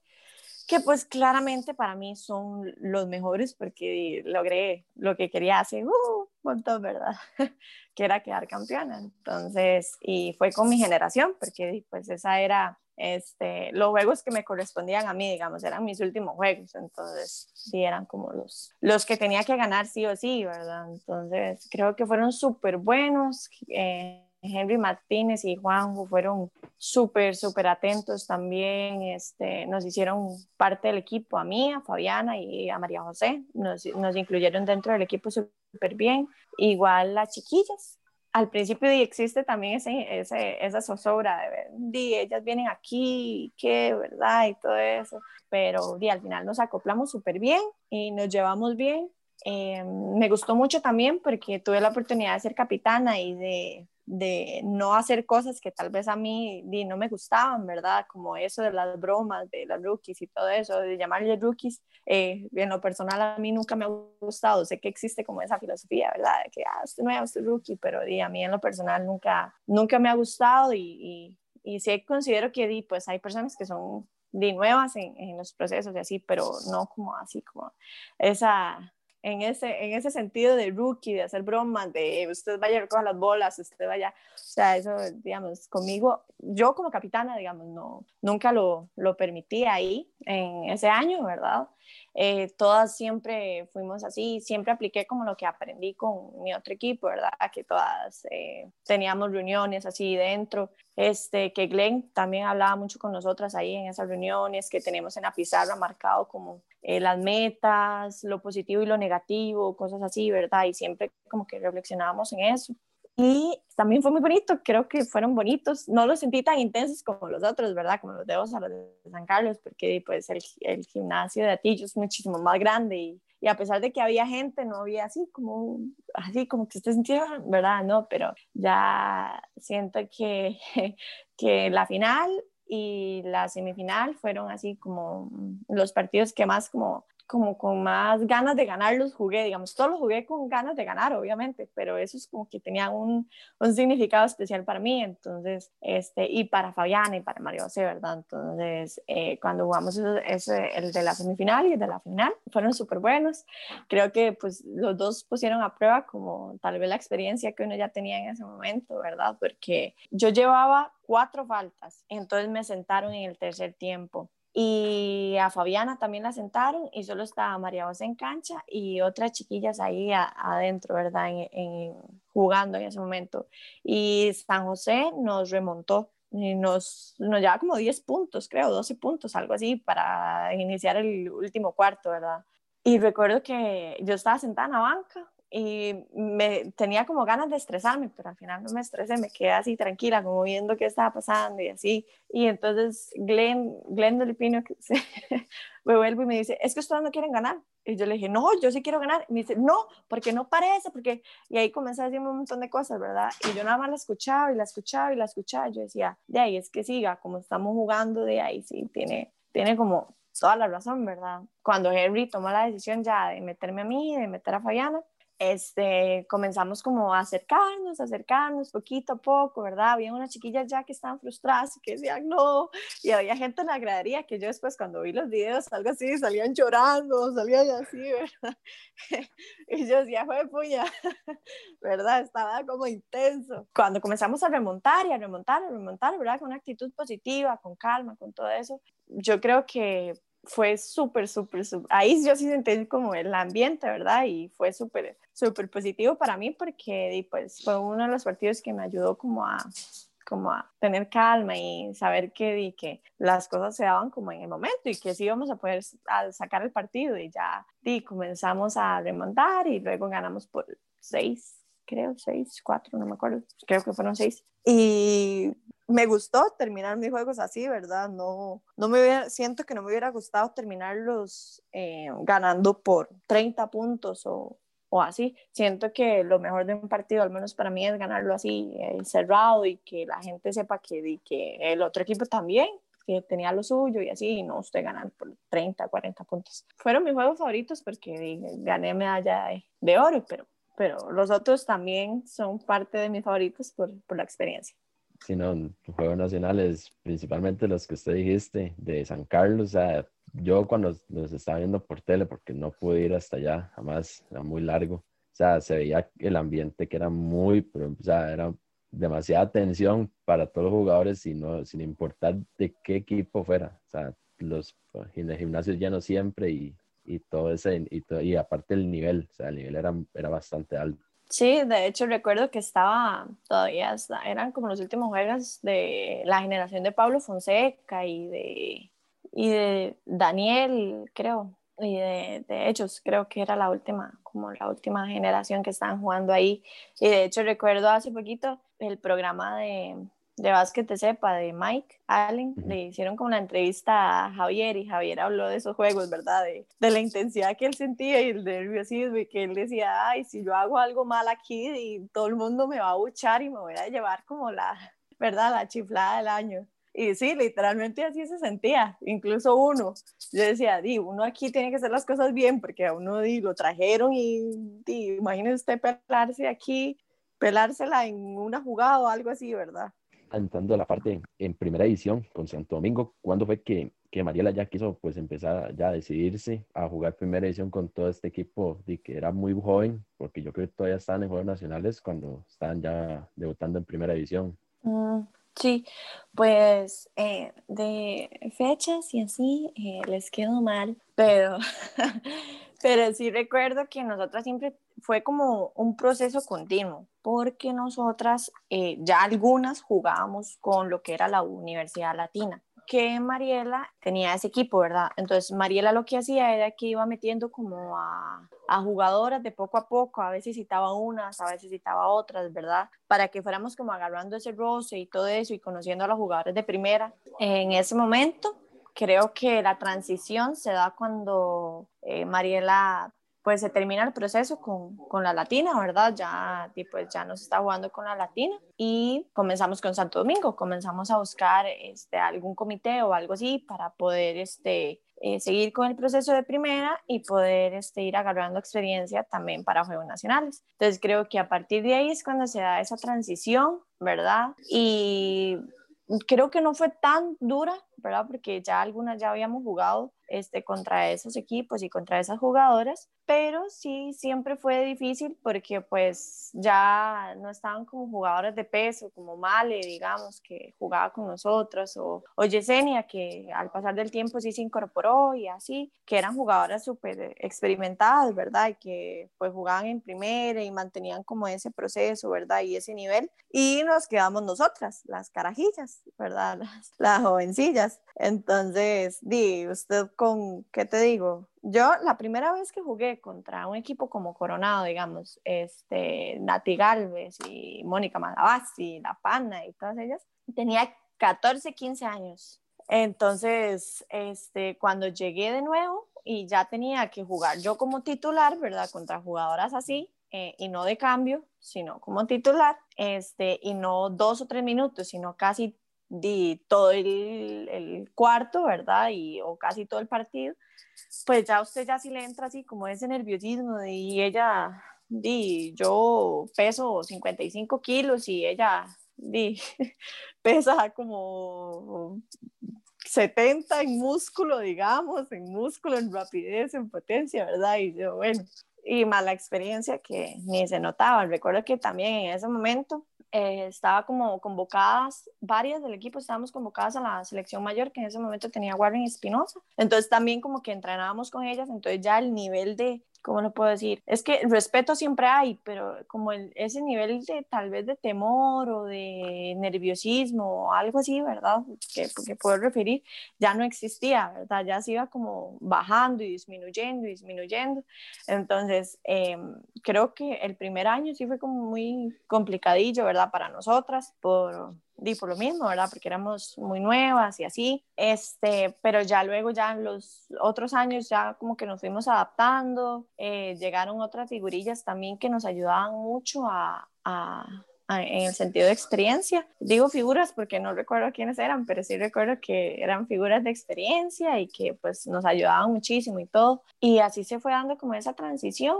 que pues claramente para mí son los mejores porque logré lo que quería hace uh, un montón, ¿verdad? que era quedar campeona. Entonces, y fue con mi generación, porque pues esa era este, los juegos que me correspondían a mí, digamos, eran mis últimos juegos, entonces sí eran como los, los que tenía que ganar sí o sí, ¿verdad? Entonces creo que fueron súper buenos. Eh, Henry Martínez y Juanjo fueron súper, súper atentos también, este, nos hicieron parte del equipo, a mí, a Fabiana y a María José, nos, nos incluyeron dentro del equipo súper bien, igual las chiquillas, al principio existe también ese, ese, esa zozobra de ver, di, ellas vienen aquí, qué, ¿verdad? Y todo eso, pero al final nos acoplamos súper bien y nos llevamos bien. Eh, me gustó mucho también porque tuve la oportunidad de ser capitana y de de no hacer cosas que tal vez a mí no me gustaban, ¿verdad? Como eso de las bromas, de las rookies y todo eso, de llamarle rookies, eh, en lo personal a mí nunca me ha gustado, sé que existe como esa filosofía, ¿verdad? De que, ah, usted no es rookie, pero di, a mí en lo personal nunca, nunca me ha gustado y, y, y sí considero que di, pues hay personas que son de nuevas en, en los procesos y así, pero no como así, como esa en ese, en ese sentido de rookie, de hacer bromas, de usted vaya a recoger las bolas, usted vaya, o sea, eso, digamos, conmigo, yo como capitana, digamos, no, nunca lo, lo permití ahí en ese año, ¿verdad? Eh, todas siempre fuimos así, siempre apliqué como lo que aprendí con mi otro equipo, ¿verdad? Que todas eh, teníamos reuniones así dentro, este, que Glenn también hablaba mucho con nosotras ahí en esas reuniones, que tenemos en la pizarra marcado como eh, las metas, lo positivo y lo negativo, cosas así, ¿verdad? Y siempre como que reflexionábamos en eso. Y también fue muy bonito, creo que fueron bonitos. No los sentí tan intensos como los otros, ¿verdad? Como los de Osa, los de San Carlos, porque pues el, el gimnasio de Atillo es muchísimo más grande y, y, a pesar de que había gente, no había así como, así como que usted sentía, ¿verdad? No, pero ya siento que, que la final y la semifinal fueron así como los partidos que más como como con más ganas de ganar los jugué, digamos, todos los jugué con ganas de ganar, obviamente, pero eso es como que tenía un, un significado especial para mí, entonces, este, y para Fabiana y para Mario José, ¿verdad? Entonces, eh, cuando jugamos ese, el de la semifinal y el de la final, fueron súper buenos, creo que pues los dos pusieron a prueba como tal vez la experiencia que uno ya tenía en ese momento, ¿verdad? Porque yo llevaba cuatro faltas, entonces me sentaron en el tercer tiempo y a Fabiana también la sentaron y solo estaba María José en cancha y otras chiquillas ahí adentro, ¿verdad? En, jugando en ese momento. Y San José nos remontó y nos, nos llevaba como 10 puntos, creo, 12 puntos, algo así, para iniciar el último cuarto, ¿verdad? Y recuerdo que yo estaba sentada en la banca y me tenía como ganas de estresarme, pero al final no me estresé, me quedé así tranquila, como viendo qué estaba pasando y así. Y entonces Glenn, Glenn Delpino me vuelve y me dice, es que ustedes no quieren ganar. Y yo le dije, no, yo sí quiero ganar. Y me dice, no, porque no parece, porque... Y ahí comencé a decirme un montón de cosas, ¿verdad? Y yo nada más la escuchaba y la escuchaba y la escuchaba. Y yo decía, de ahí es que siga, como estamos jugando, de ahí sí, tiene, tiene como toda la razón, ¿verdad? Cuando Henry tomó la decisión ya de meterme a mí, de meter a Fabiana, este, comenzamos como a acercarnos, acercarnos poquito a poco, ¿verdad? Había unas chiquillas ya que estaban frustradas y que decían no, y había gente en la gradería que yo después cuando vi los videos, algo así, salían llorando, salían así, ¿verdad? y yo decía, fue puña, ¿verdad? Estaba como intenso. Cuando comenzamos a remontar y a remontar, a remontar, ¿verdad? Con una actitud positiva, con calma, con todo eso, yo creo que fue súper, súper, súper, ahí yo sí sentí como el ambiente, ¿verdad? Y fue súper, súper positivo para mí porque pues fue uno de los partidos que me ayudó como a como a tener calma y saber que, que las cosas se daban como en el momento y que sí íbamos a poder sacar el partido y ya y comenzamos a remontar y luego ganamos por seis, creo, seis, cuatro, no me acuerdo, creo que fueron seis. Y me gustó terminar mis juegos así, ¿verdad? No, no me siento que no me hubiera gustado terminarlos eh, ganando por 30 puntos o, o, así. Siento que lo mejor de un partido, al menos para mí, es ganarlo así, eh, cerrado y que la gente sepa que, que el otro equipo también que tenía lo suyo y así, y no usted ganar por 30, 40 puntos. Fueron mis juegos favoritos porque gané medalla de, de oro, pero, pero los otros también son parte de mis favoritos por, por la experiencia sino juegos nacionales, principalmente los que usted dijiste, de San Carlos. O sea, yo cuando los estaba viendo por tele, porque no pude ir hasta allá, jamás, era muy largo. O sea, se veía el ambiente que era muy, o sea, era demasiada tensión para todos los jugadores, no sin importar de qué equipo fuera. O sea, los gimnasios llenos siempre y, y todo ese, y, y aparte el nivel, o sea, el nivel era, era bastante alto. Sí, de hecho recuerdo que estaba, todavía eran como los últimos juegos de la generación de Pablo Fonseca y de, y de Daniel, creo, y de, de ellos, creo que era la última, como la última generación que estaban jugando ahí. Y de hecho recuerdo hace poquito el programa de, de básquet de sepa de Mike Allen, le hicieron como una entrevista a Javier y Javier habló de esos juegos, ¿verdad? De, de, la intensidad que él sentía y el nerviosismo y que él decía, ay, si yo hago algo mal aquí y todo el mundo me va a buchar y me voy a llevar como la, ¿verdad? La chiflada del año. Y sí, literalmente así se sentía, incluso uno. Yo decía, di, uno aquí tiene que hacer las cosas bien porque a uno di, lo trajeron y di, imagínese usted pelarse aquí, pelársela en una jugada o algo así, ¿verdad? Entrando a la parte en, primera edición con Santo Domingo, ¿cuándo fue que, que, Mariela ya quiso pues empezar ya a decidirse a jugar primera edición con todo este equipo de que era muy joven, porque yo creo que todavía estaban en Juegos Nacionales cuando estaban ya debutando en primera edición? Mm, sí, pues eh, de fechas y así eh, les quedo mal, pero, pero sí recuerdo que nosotras siempre fue como un proceso continuo, porque nosotras eh, ya algunas jugábamos con lo que era la Universidad Latina, que Mariela tenía ese equipo, ¿verdad? Entonces Mariela lo que hacía era que iba metiendo como a, a jugadoras de poco a poco, a veces citaba unas, a veces citaba otras, ¿verdad? Para que fuéramos como agarrando ese roce y todo eso y conociendo a los jugadores de primera. En ese momento creo que la transición se da cuando eh, Mariela pues se termina el proceso con, con la latina, ¿verdad? Ya, pues ya nos está jugando con la latina y comenzamos con Santo Domingo, comenzamos a buscar este, algún comité o algo así para poder este, eh, seguir con el proceso de primera y poder este, ir agarrando experiencia también para Juegos Nacionales. Entonces creo que a partir de ahí es cuando se da esa transición, ¿verdad? Y creo que no fue tan dura, ¿verdad? Porque ya algunas ya habíamos jugado este, contra esos equipos y contra esas jugadoras, pero sí siempre fue difícil porque pues ya no estaban como jugadores de peso, como Male, digamos, que jugaba con nosotros, o, o Yesenia, que al pasar del tiempo sí se incorporó y así, que eran jugadoras súper experimentadas, ¿verdad? Y que pues jugaban en primera y mantenían como ese proceso, ¿verdad? Y ese nivel. Y nos quedamos nosotras, las carajillas, ¿verdad? Las, las jovencillas. Entonces, di, usted con, ¿qué te digo? Yo la primera vez que jugué contra un equipo como Coronado, digamos, este, Nati Galvez y Mónica Malavasi, La Pana y todas ellas, tenía 14, 15 años. Entonces, este, cuando llegué de nuevo y ya tenía que jugar yo como titular, ¿verdad? Contra jugadoras así, eh, y no de cambio, sino como titular, este, y no dos o tres minutos, sino casi di todo el, el, cuarto, ¿verdad? Y, o casi todo el partido, pues ya usted ya sí le entra así como ese nerviosismo y ella di, yo peso 55 kilos y ella di, pesa como 70 en músculo, digamos, en músculo, en rapidez, en potencia, ¿verdad? Y yo, bueno, y mala experiencia que ni se notaba. Recuerdo que también en ese momento eh, estaba como convocadas, varias del equipo estábamos convocadas a la selección mayor, que en ese momento tenía Warren Espinosa. Entonces también como que entrenábamos con ellas, entonces ya el nivel de, ¿cómo lo puedo decir? Es que respeto siempre hay, pero como el, ese nivel de tal vez de temor o de nerviosismo o algo así, ¿verdad? Que, que puedo referir, ya no existía, ¿verdad? Ya se iba como bajando y disminuyendo y disminuyendo. Entonces, em, creo que el primer año sí fue como muy complicadillo, ¿verdad? Para nosotras, por di por lo mismo, ¿verdad? Porque éramos muy nuevas y así, este, pero ya luego, ya en los otros años, ya como que nos fuimos adaptando, eh, llegaron otras figurillas también que nos ayudaban mucho a, a, en el sentido de experiencia. Digo figuras porque no recuerdo quiénes eran, pero sí recuerdo que eran figuras de experiencia y que pues nos ayudaban muchísimo y todo. Y así se fue dando como esa transición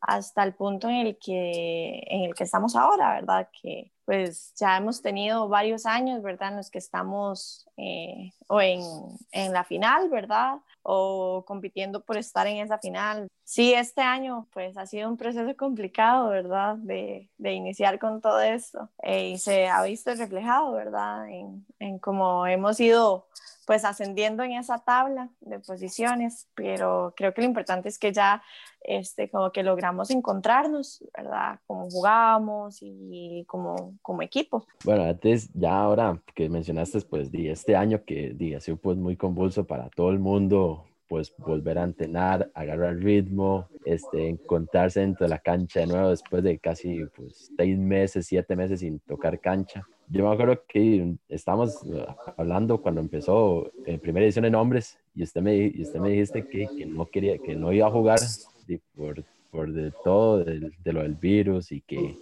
hasta el punto en el que, en el que estamos ahora, ¿verdad? Que pues ya hemos tenido varios años, ¿verdad? En los que estamos eh, o en, en, la final, ¿verdad? O compitiendo por estar en esa final. Sí, este año pues ha sido un proceso complicado, ¿verdad? De, de iniciar con todo esto eh, y se ha visto reflejado, ¿verdad? En, en cómo hemos ido pues ascendiendo en esa tabla de posiciones, pero creo que lo importante es que ya este, como que logramos encontrarnos, ¿verdad? Como jugamos y como, como equipo. Bueno, antes, ya ahora que mencionaste, pues, di, este año que di, ha sido pues muy convulso para todo el mundo, pues volver a entrenar, agarrar ritmo, este, encontrarse dentro de la cancha de nuevo después de casi pues, seis meses, siete meses sin tocar cancha. Yo me acuerdo que estábamos uh, hablando cuando empezó en primera edición en hombres y usted me, y usted me dijiste que, que, no quería, que no iba a jugar por, por de todo, de, de, lo del virus y que,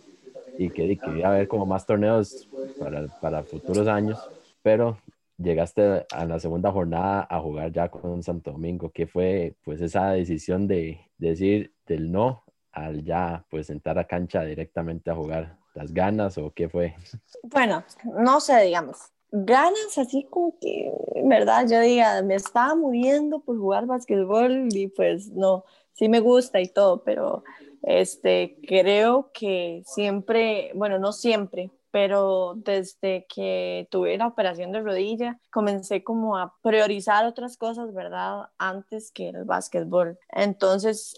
y que, y que iba a haber como más torneos para, para futuros años, pero llegaste a la segunda jornada a jugar ya con Santo Domingo. ¿Qué fue pues esa decisión de, decir del no al ya pues entrar a cancha directamente a jugar? ¿Las ganas o qué fue? Bueno, no sé, digamos, ganas así como que, verdad, yo diga, me estaba muriendo por jugar básquetbol y pues no, sí me gusta y todo, pero este, creo que siempre, bueno, no siempre, pero desde que tuve la operación de rodilla, comencé como a priorizar otras cosas, ¿verdad? Antes que el básquetbol. Entonces,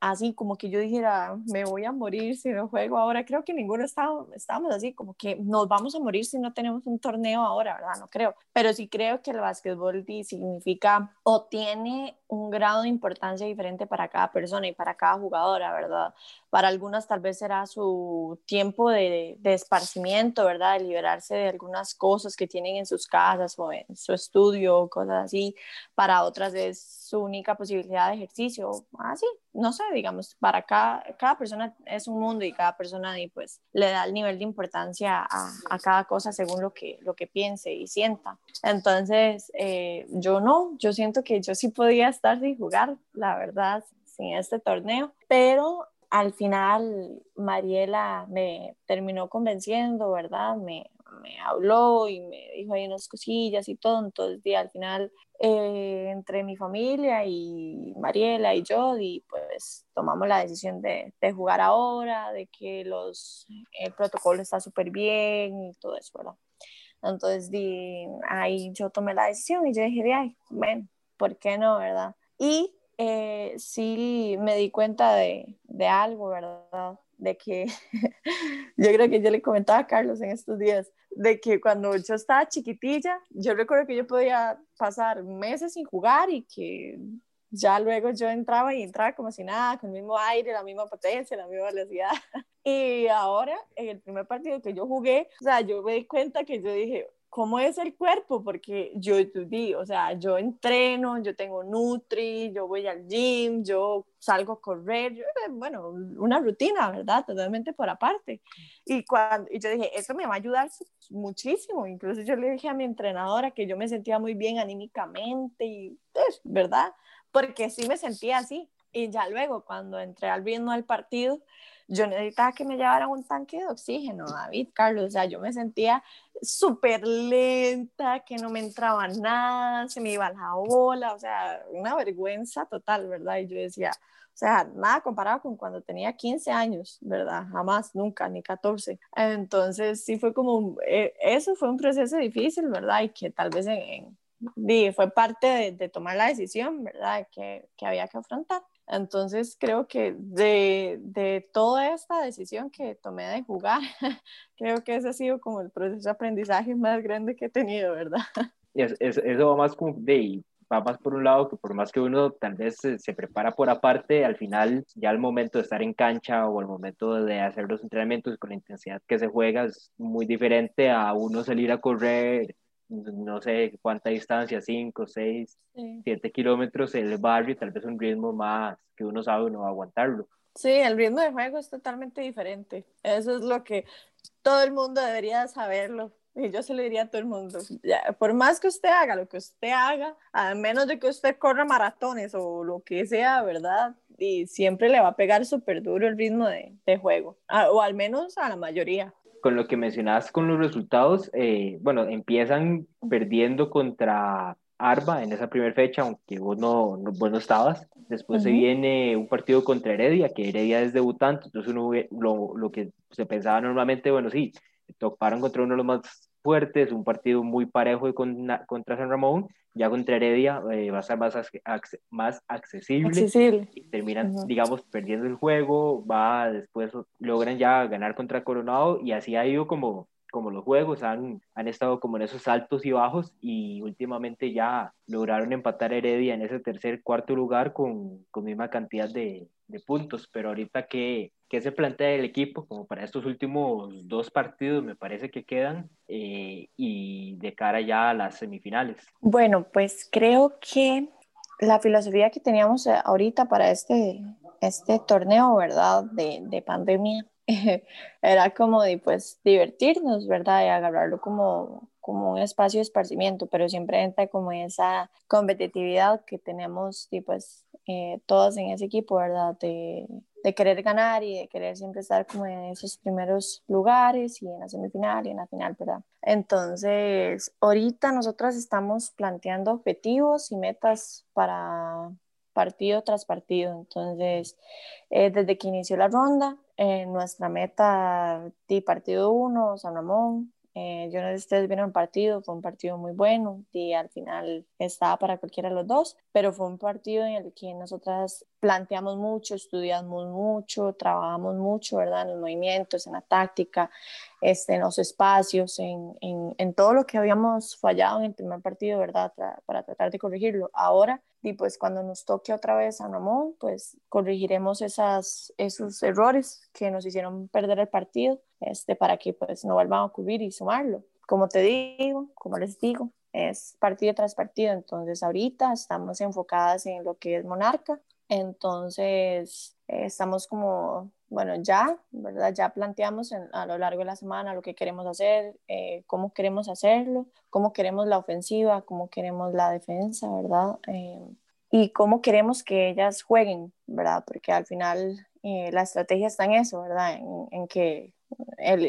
así como que yo dijera, me voy a morir si no juego ahora, creo que ninguno estaba, estábamos así, como que nos vamos a morir si no tenemos un torneo ahora, ¿verdad? No creo. Pero sí creo que el básquetbol significa o tiene un grado de importancia diferente para cada persona y para cada jugadora, ¿verdad? Para algunas tal vez será su tiempo de, de, esparcimiento, ¿verdad? De liberarse de algunas cosas que tienen en sus casas o en su estudio, cosas así. Para otras es su única posibilidad de ejercicio, así, no sé, digamos, para cada, cada persona es un mundo y cada persona y pues le da el nivel de importancia a, a cada cosa según lo que, lo que piense y sienta. Entonces, eh, yo no, yo siento que yo sí podía estar sin jugar, la verdad, sin este torneo, pero al final Mariela me terminó convenciendo, ¿verdad? Me, me habló y me dijo ahí unas cosillas y todo, entonces y al final eh, entre mi familia y Mariela y yo y pues tomamos la decisión de, de jugar ahora, de que los, el protocolo está súper bien y todo eso, ¿verdad? Entonces di, ahí yo tomé la decisión y yo dije, ay, bueno, ¿por qué no, verdad? Y eh, sí me di cuenta de, de algo, ¿verdad? De que yo creo que yo le comentaba a Carlos en estos días, de que cuando yo estaba chiquitilla, yo recuerdo que yo podía pasar meses sin jugar y que ya luego yo entraba y entraba como si nada, con el mismo aire, la misma potencia, la misma velocidad. Y ahora, en el primer partido que yo jugué, o sea, yo me di cuenta que yo dije, ¿cómo es el cuerpo? Porque yo o sea, yo entreno, yo tengo Nutri, yo voy al gym, yo salgo a correr, yo, eh, bueno, una rutina, ¿verdad? Totalmente por aparte. Y, cuando, y yo dije, eso me va a ayudar muchísimo. Incluso yo le dije a mi entrenadora que yo me sentía muy bien anímicamente y, pues, ¿verdad? porque sí me sentía así. Y ya luego, cuando entré al ritmo del partido, yo necesitaba que me llevaran un tanque de oxígeno, David, Carlos. O sea, yo me sentía súper lenta, que no me entraba nada, se me iba la bola, o sea, una vergüenza total, ¿verdad? Y yo decía, o sea, nada comparado con cuando tenía 15 años, ¿verdad? Jamás, nunca, ni 14. Entonces, sí fue como, eh, eso fue un proceso difícil, ¿verdad? Y que tal vez en, fue parte de, de, tomar la decisión, ¿verdad? Que, que había que afrontar. Entonces creo que de, de, toda esta decisión que tomé de jugar, creo que ese ha sido como el proceso de aprendizaje más grande que he tenido, ¿verdad? Es, es, eso va más de, va más por un lado que por más que uno tal vez se, prepara por aparte, al final ya el momento de estar en cancha o el momento de hacer los entrenamientos con la intensidad que se juega es muy diferente a uno salir a correr no sé cuánta distancia, 5, 6, 7 kilómetros el barrio, tal vez un ritmo más que uno sabe no va a aguantarlo. Sí, el ritmo de juego es totalmente diferente. Eso es lo que todo el mundo debería saberlo. Y yo se lo diría a todo el mundo. Ya, por más que usted haga lo que usted haga, a menos de que usted corra maratones o lo que sea, ¿verdad? Y siempre le va a pegar súper duro el ritmo de, de juego. o al menos a la mayoría con lo que mencionabas con los resultados, eh, bueno, empiezan perdiendo contra Arba en esa primera fecha, aunque vos no, no, estabas. Después se viene un partido contra Heredia, que Heredia es debutante, entonces uno, lo, lo que se pensaba normalmente, bueno, sí, toparon contra uno de los más fuertes, un partido muy parejo contra San Ramón, ya contra Heredia eh, va a ser más, más accesible, y terminan, digamos, perdiendo el juego, va después logran ya ganar contra Coronado y así ha ido como como los juegos han, han estado como en esos altos y bajos y últimamente ya lograron empatar Heredia en ese tercer, cuarto lugar con, con misma cantidad de, de puntos, pero ahorita que, que se plantea el equipo como para estos últimos dos partidos me parece que quedan eh, y de cara ya a las semifinales. Bueno, pues creo que la filosofía que teníamos ahorita para este, este torneo, ¿verdad? De, de pandemia era como de pues divertirnos, ¿verdad? Y agarrarlo como, como un espacio de esparcimiento, pero siempre entra como esa competitividad que tenemos y pues eh, todos en ese equipo, ¿verdad? De, de, querer ganar y de querer siempre estar como en esos primeros lugares y en la semifinal y en la final, ¿verdad? Entonces, ahorita nosotras estamos planteando objetivos y metas para partido tras partido. Entonces, eh, desde que inició la ronda, eh, nuestra meta de partido 1, San Ramón, eh, yo no sé si ustedes vieron el partido, fue un partido muy bueno y al final estaba para cualquiera de los dos, pero fue un partido en el que nosotras planteamos mucho, estudiamos mucho, trabajamos mucho, ¿verdad? En los movimientos, en la táctica, este, en los espacios, en, en, en todo lo que habíamos fallado en el primer partido, ¿verdad? para tratar de corregirlo. Ahora y pues cuando nos toque otra vez a Ramón, pues corregiremos esas, esos errores que nos hicieron perder el partido este, para que pues no vuelvan a ocurrir y sumarlo. Como te digo, como les digo, es partido tras partido, entonces ahorita estamos enfocadas en lo que es Monarca, entonces estamos como bueno, ya, ¿verdad? Ya planteamos a lo largo de la semana lo que queremos hacer, eh, cómo queremos hacerlo, cómo queremos la ofensiva, cómo queremos la defensa, ¿verdad? Eh, y cómo queremos que ellas jueguen, ¿verdad? Porque al final eh, la estrategia está en eso, ¿verdad? En, que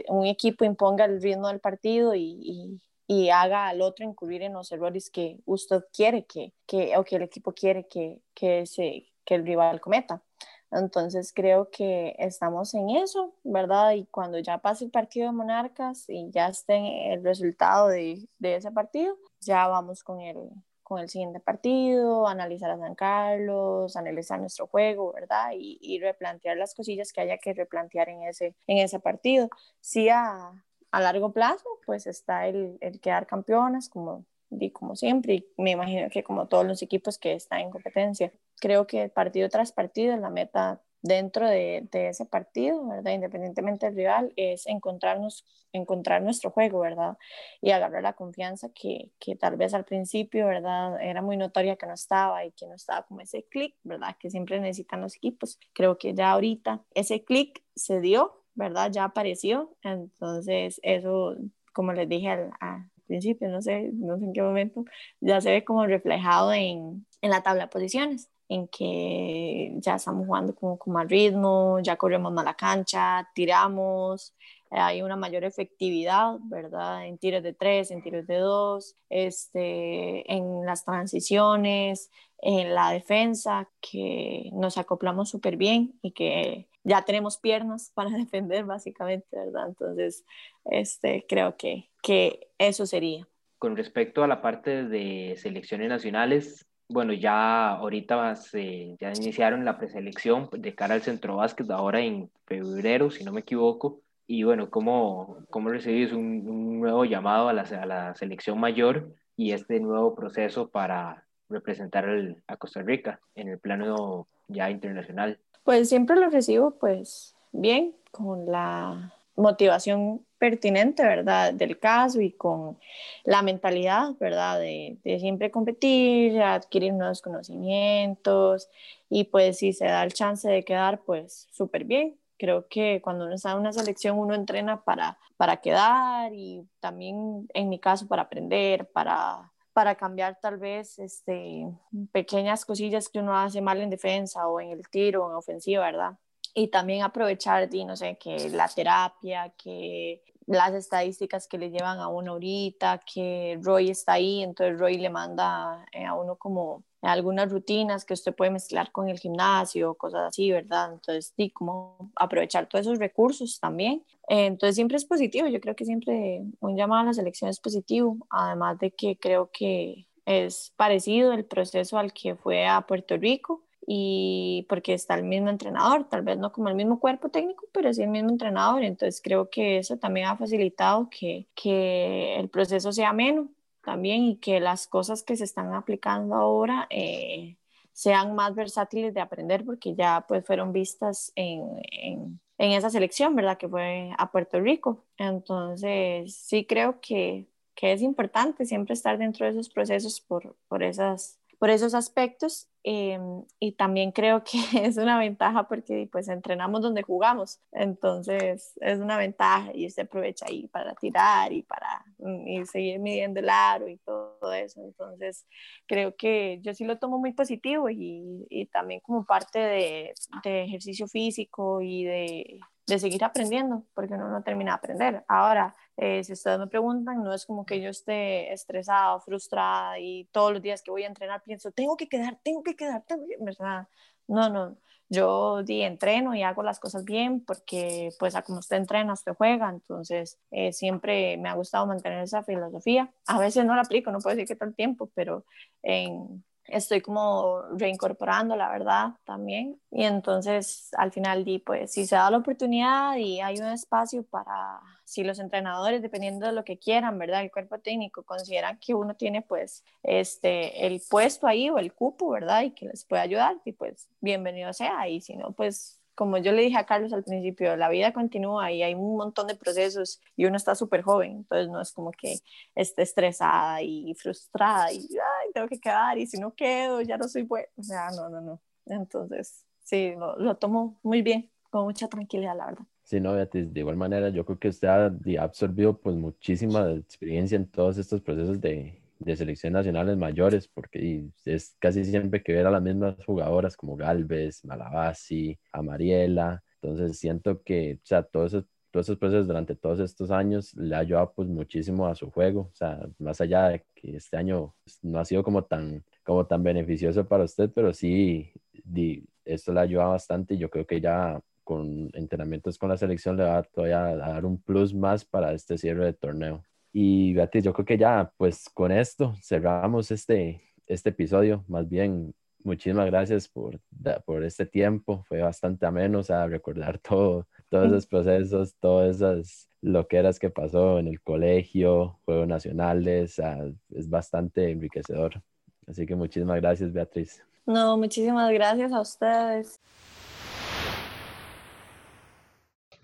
un equipo imponga el ritmo del partido y, y, haga al otro incurrir en los errores que usted quiere que, que o que el equipo quiere que, que, se, que el rival cometa. Entonces creo que estamos en eso, ¿verdad? Y cuando ya pase el partido de Monarcas y ya esté el resultado de, de ese partido, ya vamos con el, con el siguiente partido, analizar a San Carlos, analizar nuestro juego, ¿verdad? Y, y replantear las cosillas que haya que replantear en ese, en ese partido. Sí, a, a largo plazo, pues está el, el quedar campeonas, como y como siempre, y me imagino que como todos los equipos que están en competencia. Creo que partido tras partido la meta dentro de, de, ese partido, ¿verdad? Independientemente del rival, es encontrarnos, encontrar nuestro juego, ¿verdad? Y agarrar la confianza que, que, tal vez al principio, ¿verdad? Era muy notoria que no estaba y que no estaba como ese clic, ¿verdad? Que siempre necesitan los equipos. Creo que ya ahorita ese clic se dio, ¿verdad? Ya apareció. Entonces, eso, como les dije al, principio, no sé, no sé en qué momento, ya se ve como reflejado en, en la tabla de posiciones. En que ya estamos jugando como con más ritmo, ya corremos más la cancha, tiramos, hay una mayor efectividad, ¿verdad? En tiros de tres, en tiros de dos, este, en las transiciones, en la defensa, que nos acoplamos súper bien y que ya tenemos piernas para defender básicamente, ¿verdad? Entonces, este, creo que, que eso sería. Con respecto a la parte de selecciones nacionales, bueno, ya ahorita se, ya iniciaron la preselección de cara al centro básquet ahora en febrero, si no me equivoco. Y bueno, ¿cómo, cómo recibís un, un nuevo llamado a la, a la, selección mayor y este nuevo proceso para representar a Costa Rica en el plano ya internacional? Pues siempre lo recibo pues bien, con la motivación pertinente, ¿verdad? Del caso y con la mentalidad, ¿verdad? De, siempre competir, adquirir nuevos conocimientos y pues si se da el chance de quedar, pues súper bien. Creo que cuando uno está en una selección uno entrena para, para quedar y también en mi caso para aprender, para, para cambiar tal vez este, pequeñas cosillas que uno hace mal en defensa o en el tiro, en ofensiva, ¿verdad? Y también aprovechar, no sé, que la terapia, que las estadísticas que le llevan a uno ahorita, que Roy está ahí, entonces Roy le manda eh, a uno como algunas rutinas que usted puede mezclar con el gimnasio, cosas así, ¿verdad? Entonces, sí, como aprovechar todos esos recursos también. Entonces, siempre es positivo, yo creo que siempre un llamado a la selección es positivo, además de que creo que es parecido el proceso al que fue a Puerto Rico y porque está el mismo entrenador, tal vez no como el mismo cuerpo técnico, pero sí el mismo entrenador, entonces creo que eso también ha facilitado que, que el proceso sea menos también y que las cosas que se están aplicando ahora eh, sean más versátiles de aprender porque ya pues fueron vistas en, en, en, esa selección, ¿verdad? Que fue a Puerto Rico. Entonces, sí creo que, que es importante siempre estar dentro de esos procesos por, por, esas, por esos aspectos Em, y también creo que es una ventaja porque pues entrenamos donde jugamos, entonces es una ventaja y se aprovecha ahí para tirar y para mm, y seguir midiendo el aro y todo eso. Entonces creo que yo sí lo tomo muy positivo y, y también como parte de, de ejercicio físico y de, de seguir aprendiendo, porque uno no termina de aprender. Ahora, eh, si ustedes me preguntan, no es como que yo esté estresada, frustrada y todos los días que voy a entrenar pienso, tengo que quedar, tengo que quedar, tengo que... ¿verdad? No, no, yo di, entreno y hago las cosas bien porque pues a como usted entrena, usted juega, entonces eh, siempre me ha gustado mantener esa filosofía. A veces no la aplico, no puedo decir que todo el tiempo, pero en, estoy como reincorporando, la verdad, también. Y entonces, al final, di, pues, si se da la oportunidad y hay un espacio para, si los entrenadores, dependiendo de lo que quieran, ¿verdad? El cuerpo técnico consideran que uno tiene, pues, este, el puesto ahí o el cupo, ¿verdad? Y que les puede ayudar, y pues, bienvenido sea. Y si no, pues, como yo le dije a Carlos al principio, la vida continúa y hay un montón de procesos y uno está súper joven, entonces no es como que esté estresada y frustrada y Ay, tengo que quedar y si no quedo ya no soy buena, o sea, no, no, no. Entonces, sí, lo, lo tomo muy bien, con mucha tranquilidad, la verdad. Sí, no, Beatriz, de igual manera, yo creo que usted ha, absorbido pues muchísima experiencia en todos estos procesos de, de selecciones nacionales mayores, porque es casi siempre que ver a las mismas jugadoras como Galvez, Malabasi, Amariela. Entonces siento que, o sea, todos esos, todos esos procesos durante todos estos años le ha ayudado pues muchísimo a su juego. O sea, más allá de que este año no ha sido como tan, como tan beneficioso para usted, pero sí, esto le ha ayudado bastante y yo creo que ya con entrenamientos con la selección le va todavía a dar un plus más para este cierre de torneo. Y Beatriz, yo creo que ya, pues con esto cerramos este, este episodio. Más bien, muchísimas gracias por, por este tiempo. Fue bastante ameno, o sea, recordar todo, todos esos procesos, todas esas loqueras que pasó en el colegio, Juegos Nacionales, es bastante enriquecedor. Así que muchísimas gracias, Beatriz. No, muchísimas gracias a ustedes.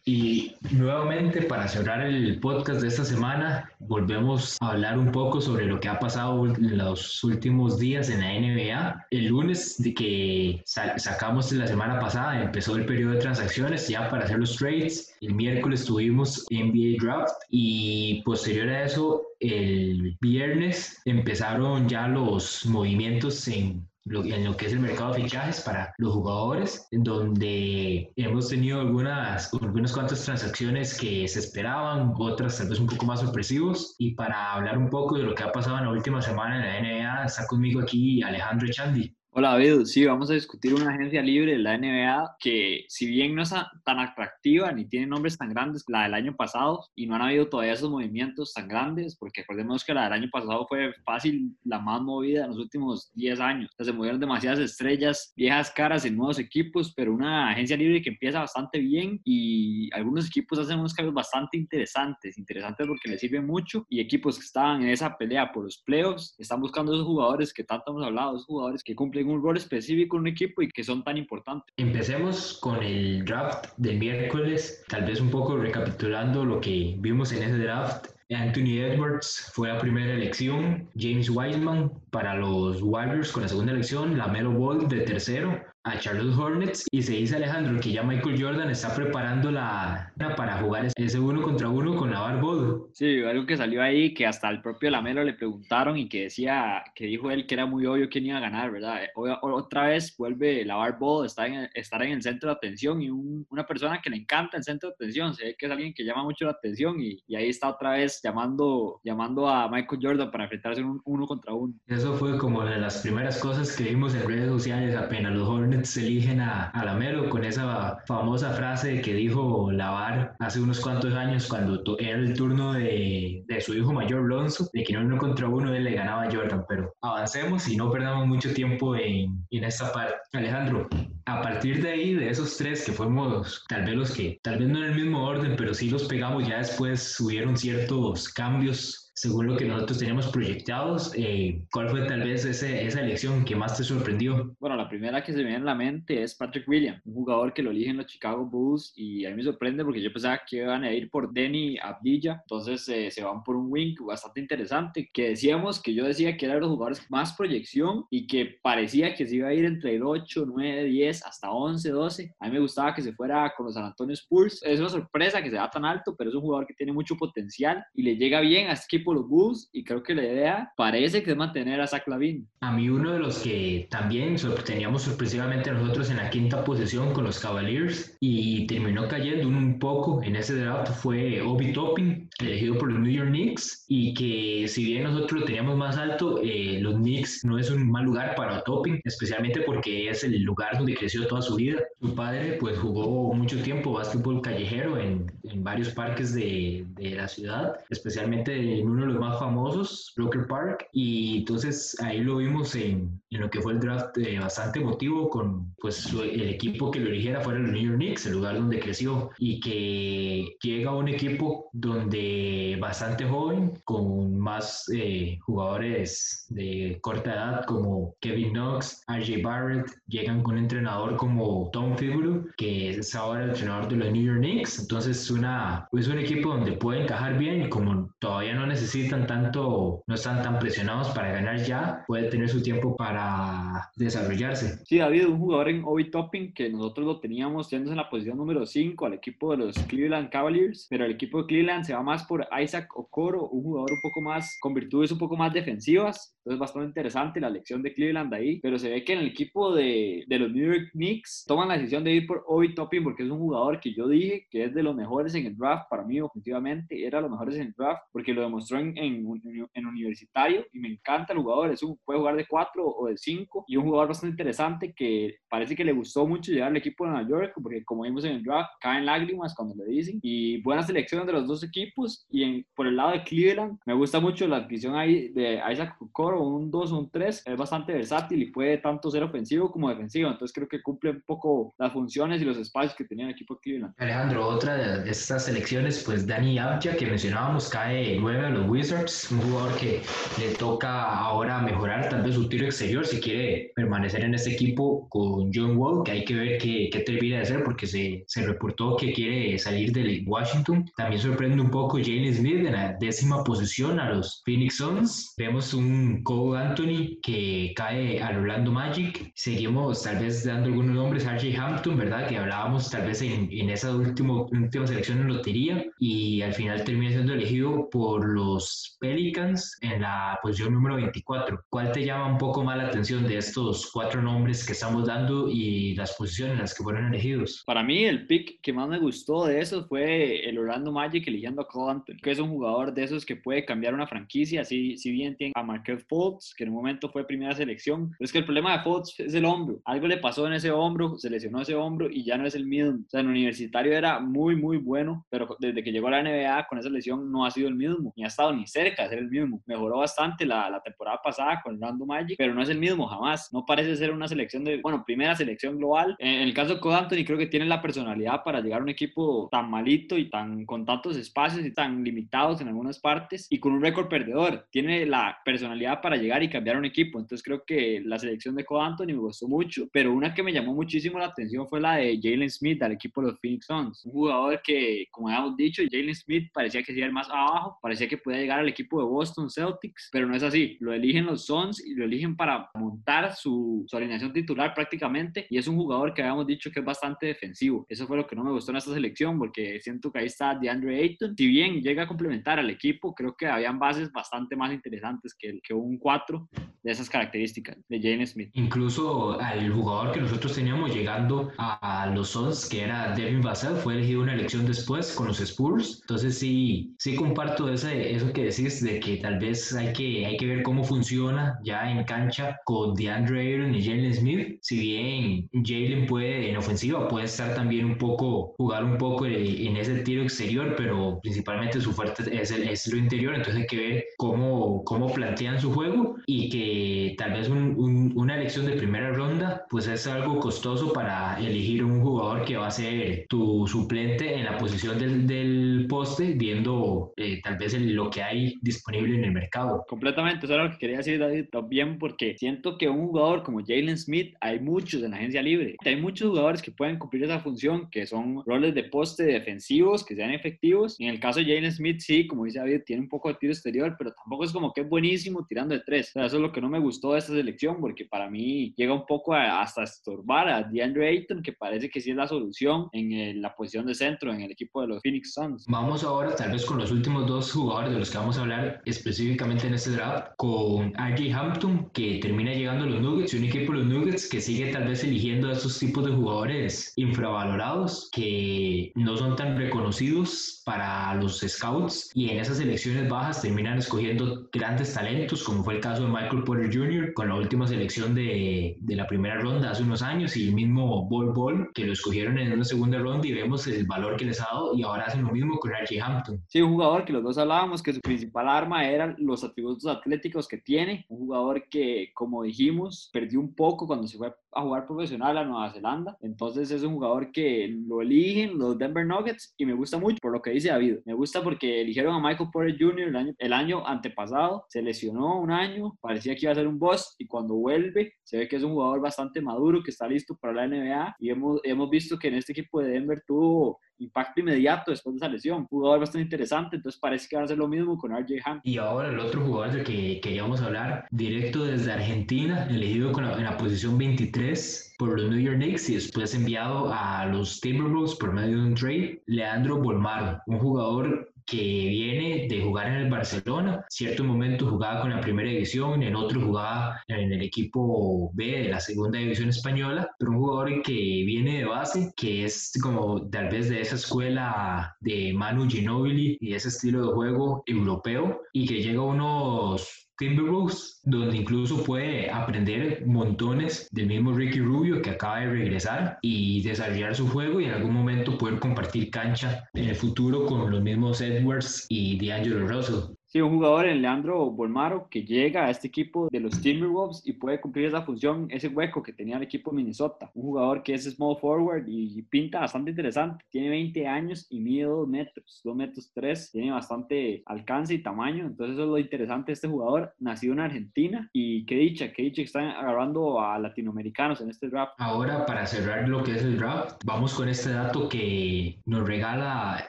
Y nuevamente, para cerrar el podcast de esta semana, volvemos a hablar un poco sobre lo que ha pasado en los últimos días en la NBA. El lunes de que sacamos la semana pasada, empezó el periodo de transacciones ya para hacer los trades. El miércoles tuvimos NBA Draft y posterior a eso, el viernes empezaron ya los movimientos en en lo que es el mercado de fichajes para los jugadores, donde hemos tenido algunas, algunas cuantas transacciones que se esperaban, otras tal vez un poco más sorpresivos. Y para hablar un poco de lo que ha pasado en la última semana en la NBA, está conmigo aquí Alejandro Chandi. Hola David, sí, vamos a discutir una agencia libre de la NBA que si bien no es tan atractiva ni tiene nombres tan grandes la del año pasado y no han habido todavía esos movimientos tan grandes, porque recordemos que la del año pasado fue fácil la más movida en los últimos 10 años. se movieron demasiadas estrellas, viejas caras en nuevos equipos, pero una agencia libre que empieza bastante bien y algunos equipos hacen unos cambios bastante interesantes, interesantes porque les sirven mucho y equipos que estaban en esa pelea por los playoffs están buscando esos jugadores que tanto hemos hablado, esos jugadores que cumplen un rol específico en un equipo y que son tan importantes. Empecemos con el draft del miércoles, tal vez un poco recapitulando lo que vimos en ese draft. Anthony Edwards fue la primera elección, James Wiseman para los Warriors con la segunda elección, la Melo Ball de tercero, a Charlotte Hornets y se dice Alejandro que ya Michael Jordan está preparando la para jugar ese uno contra uno con la Ball. Sí, algo que salió ahí que hasta el propio Lamelo le preguntaron y que decía, que dijo él que era muy obvio quién iba a ganar, ¿verdad? otra vez vuelve la Ball, está en, estar en el centro de atención y una persona que le encanta el centro de atención, se ve que es alguien que llama mucho la atención y, y ahí está otra vez llamando, llamando a Michael Jordan para enfrentarse en un uno contra uno. Eso fue como de las primeras cosas que vimos en redes sociales apenas los Hornets se eligen a, a Lamelo con esa famosa frase que dijo Lavar hace unos cuantos años cuando era el turno de, de su hijo mayor Lonzo, de que no uno contra uno él le ganaba a Jordan, pero avancemos y no perdamos mucho tiempo en, en esta parte. Alejandro, a partir de ahí, de esos tres que fuimos tal vez los que, tal vez no en el mismo orden, pero sí los pegamos, ya después hubieron ciertos cambios según lo que nosotros teníamos proyectados. Eh, ¿Cuál fue tal vez ese, esa elección que más te sorprendió? Bueno, la primera que se me viene a la mente es Patrick Williams, un jugador que lo eligen los Chicago Bulls y a mí me sorprende porque yo pensaba que iban a ir por Denny Abdilla, entonces eh, se van por un wing bastante interesante, que decíamos que yo decía que era de los jugadores más proyección y que parecía que se iba a ir entre el 8, 9, 10 hasta 11, 12. A mí me gustaba que se fuera con los San Antonio Spurs. Es una sorpresa que se va tan alto, pero es un jugador que tiene mucho potencial y le llega bien a este equipo los Bulls y creo que la idea parece que es mantener a Zach Lavin. A mí uno de los que también teníamos sorpresivamente nosotros en la quinta posición con los Cavaliers y terminó cayendo un poco en ese draft fue Obi Toppin, elegido por los New York Knicks y que si bien nosotros lo teníamos más alto, eh, los Knicks no es un mal lugar para Toppin, especialmente porque es el lugar donde creció toda su vida. Su padre pues jugó mucho tiempo básquetbol callejero en, en varios parques de, de la ciudad, especialmente en uno de los más famosos, Broker Park, y entonces ahí lo vimos en, en lo que fue el draft eh, bastante emotivo con pues el equipo que lo eligiera fuera el New York Knicks, el lugar donde creció, y que llega a un equipo donde bastante joven, con más eh, jugadores de corta edad como Kevin Knox, RJ Barrett, llegan con un entrenador como Tom Thibodeau, que es ahora el entrenador de los New York Knicks, entonces una, es un equipo donde puede encajar bien como todavía no necesita necesitan tanto, no están tan presionados para ganar ya, puede tener su tiempo para desarrollarse. Sí, David, un jugador en Obi Topping que nosotros lo teníamos yendo en la posición número 5 al equipo de los Cleveland Cavaliers, pero el equipo de Cleveland se va más por Isaac Okoro, un jugador un poco más, con virtudes un poco más defensivas, entonces bastante interesante la elección de Cleveland ahí, pero se ve que en el equipo de, de los New York Knicks toman la decisión de ir por Obi Topping porque es un jugador que yo dije que es de los mejores en el draft, para mí objetivamente era de los mejores en el draft porque lo demostró en, en, universitario y me encanta el jugador. Es un, puede jugar de 4 o de 5 y un jugador bastante interesante que parece que le gustó mucho llegar al equipo de Nueva York porque como vimos en el draft, caen lágrimas cuando le dicen. Y buena selección de los dos equipos. Y en, por el lado de Cleveland, me gusta mucho la adquisición ahí de Isaac Okoro, un 2 o un 3. Es bastante versátil y puede tanto ser ofensivo como defensivo. Entonces creo que cumple un poco las funciones y los espacios que tenía el equipo de Cleveland. Alejandro, otra de estas selecciones, pues Dani Abja, que mencionábamos, cae 9 a los Wizards, un jugador que le toca ahora mejorar tal vez su tiro exterior si quiere permanecer en este equipo con John Wall, que hay que ver qué, qué termina de hacer porque se, se reportó que quiere salir de Washington. También sorprende un poco Jalen Smith en la décima posición a los Phoenix Suns. Vemos un Cole Anthony que cae al Orlando Magic. Seguimos tal vez dando algunos nombres, RJ Hampton, ¿verdad? Que hablábamos tal vez en, en esa última, última selección en lotería y al final termina siendo elegido por los los Pelicans en la posición número 24. ¿Cuál te llama un poco más la atención de estos cuatro nombres que estamos dando y las posiciones en las que fueron elegidos? Para mí, el pick que más me gustó de esos fue el Orlando Magic eligiendo a Cole Anthony, que es un jugador de esos que puede cambiar una franquicia. Si, si bien tiene a Markel Fultz, que en un momento fue primera selección, es que el problema de Fultz es el hombro. Algo le pasó en ese hombro, se lesionó ese hombro y ya no es el mismo. O sea, en universitario era muy, muy bueno, pero desde que llegó a la NBA con esa lesión no ha sido el mismo, ni ha estado ni cerca de ser el mismo. Mejoró bastante la, la temporada pasada con Orlando Magic, pero no es el mismo jamás. No parece ser una selección de, bueno, primera selección global. En, el caso de Cole Anthony, creo que tiene la personalidad para llegar a un equipo tan malito y tan con tantos espacios y tan limitados en algunas partes y con un récord perdedor. Tiene la personalidad para llegar y cambiar un equipo. Entonces creo que la selección de Cole Anthony me gustó mucho, pero una que me llamó muchísimo la atención fue la de Jalen Smith al equipo de los Phoenix Suns. Un jugador que, como habíamos dicho, Jalen Smith parecía que sería el más abajo, parecía que podía llegar al equipo de Boston Celtics, pero no es así. Lo eligen los Suns y lo eligen para montar su, su alineación titular prácticamente y es un jugador que habíamos dicho que es bastante defensivo. Eso fue lo que no me gustó en esta selección porque siento que ahí está DeAndre Ayton. Si bien llega a complementar al equipo, creo que habían bases bastante más interesantes que, que un 4 de esas características de Jalen Smith. Incluso al jugador que nosotros teníamos llegando a, los Suns, que era Devin Vassell, fue elegido una elección después con los Spurs. Entonces sí, sí comparto ese, eso que decís de que tal vez hay que, hay que ver cómo funciona ya en cancha con DeAndre Ayton y Jalen Smith. Si bien Jalen puede en ofensiva, puede estar también un poco, jugar un poco en ese tiro exterior, pero principalmente su fuerte es, el, es lo interior. Entonces hay que ver cómo, cómo plantean su juego y que tal vez una elección de primera ronda pues es algo costoso para elegir un jugador que va a ser tu suplente en la posición del, del poste, viendo eh, tal vez lo que hay disponible en el mercado. Completamente, eso era lo que quería decir David también, porque siento que un jugador como Jalen Smith, hay muchos en la agencia libre. Hay muchos jugadores que pueden cumplir esa función, que son roles de poste defensivos, que sean efectivos. En el caso de Jalen Smith, sí, como dice David, tiene un poco de tiro exterior, pero tampoco es como que es buenísimo tirando de tres. O sea, eso es lo que no me gustó de esta selección, porque para mí llega un poco hasta estorbar a DeAndre Ayton, que parece que sí es la solución en la posición de centro en el equipo de los Phoenix Suns. Vamos ahora tal vez con los últimos dos jugadores de los que vamos a hablar específicamente en este draft, con RJ Hampton, que termina llegando a los Nuggets, y un equipo de los Nuggets que sigue tal vez eligiendo a esos tipos de jugadores infravalorados, que no son tan reconocidos para los scouts, y en esas elecciones bajas terminan escogiendo grandes talentos, como fue el caso de Michael Porter Jr., con la última selección de, de la primera ronda hace unos años, y el mismo Bol Bol, que lo escogieron en una segunda ronda, y vemos el valor que les ha dado, y ahora hacen lo mismo con RJ Hampton. Sí, un jugador que los dos hablábamos que su principal arma eran los atributos atléticos que tiene, un jugador que, como dijimos, perdió un poco cuando se fue a jugar profesional a Nueva Zelanda, entonces es un jugador que lo eligen los Denver Nuggets y me gusta mucho por lo que dice David, me gusta porque eligieron a Michael Porter Jr. el año, el año antepasado, se lesionó un año, parecía que iba a ser un boss y cuando vuelve se ve que es un jugador bastante maduro, que está listo para la NBA y hemos, hemos visto que en este equipo de Denver tuvo impacto inmediato después de esa lesión. Jugador bastante interesante, entonces parece que va a hacer lo mismo con RJ Hampton. Y ahora el otro jugador del que queríamos hablar, directo desde Argentina, elegido con en la posición 23 por los New York Knicks y después enviado a los Timberwolves por medio de un trade, Leandro Bolmaro, un jugador que viene de jugar en el Barcelona. Cierto momento jugaba con la primera división, en otro jugaba en el equipo B de la segunda división española, pero un jugador que viene de base, que es como tal vez de esa escuela de Manu Ginobili y ese estilo de juego europeo y que llega a unos Timberwolves, donde incluso puede aprender montones del mismo Ricky Rubio que acaba de regresar y desarrollar su juego y en algún momento poder compartir cancha en el futuro con los mismos Edwards y D'Angelo Russell. Sí, un jugador en Leandro Bolmaro que llega a este equipo de los Timberwolves y puede cumplir esa función, ese hueco que tenía el equipo de Minnesota. Un jugador que es small forward y pinta bastante interesante. Tiene 20 años y mide 2 metros, 2 metros 3. Tiene bastante alcance y tamaño. Entonces eso es lo interesante de este jugador. Nacido en Argentina y qué dicha, qué dicha que están agarrando a latinoamericanos en este draft. Ahora para cerrar lo que es el draft, vamos con este dato que nos regala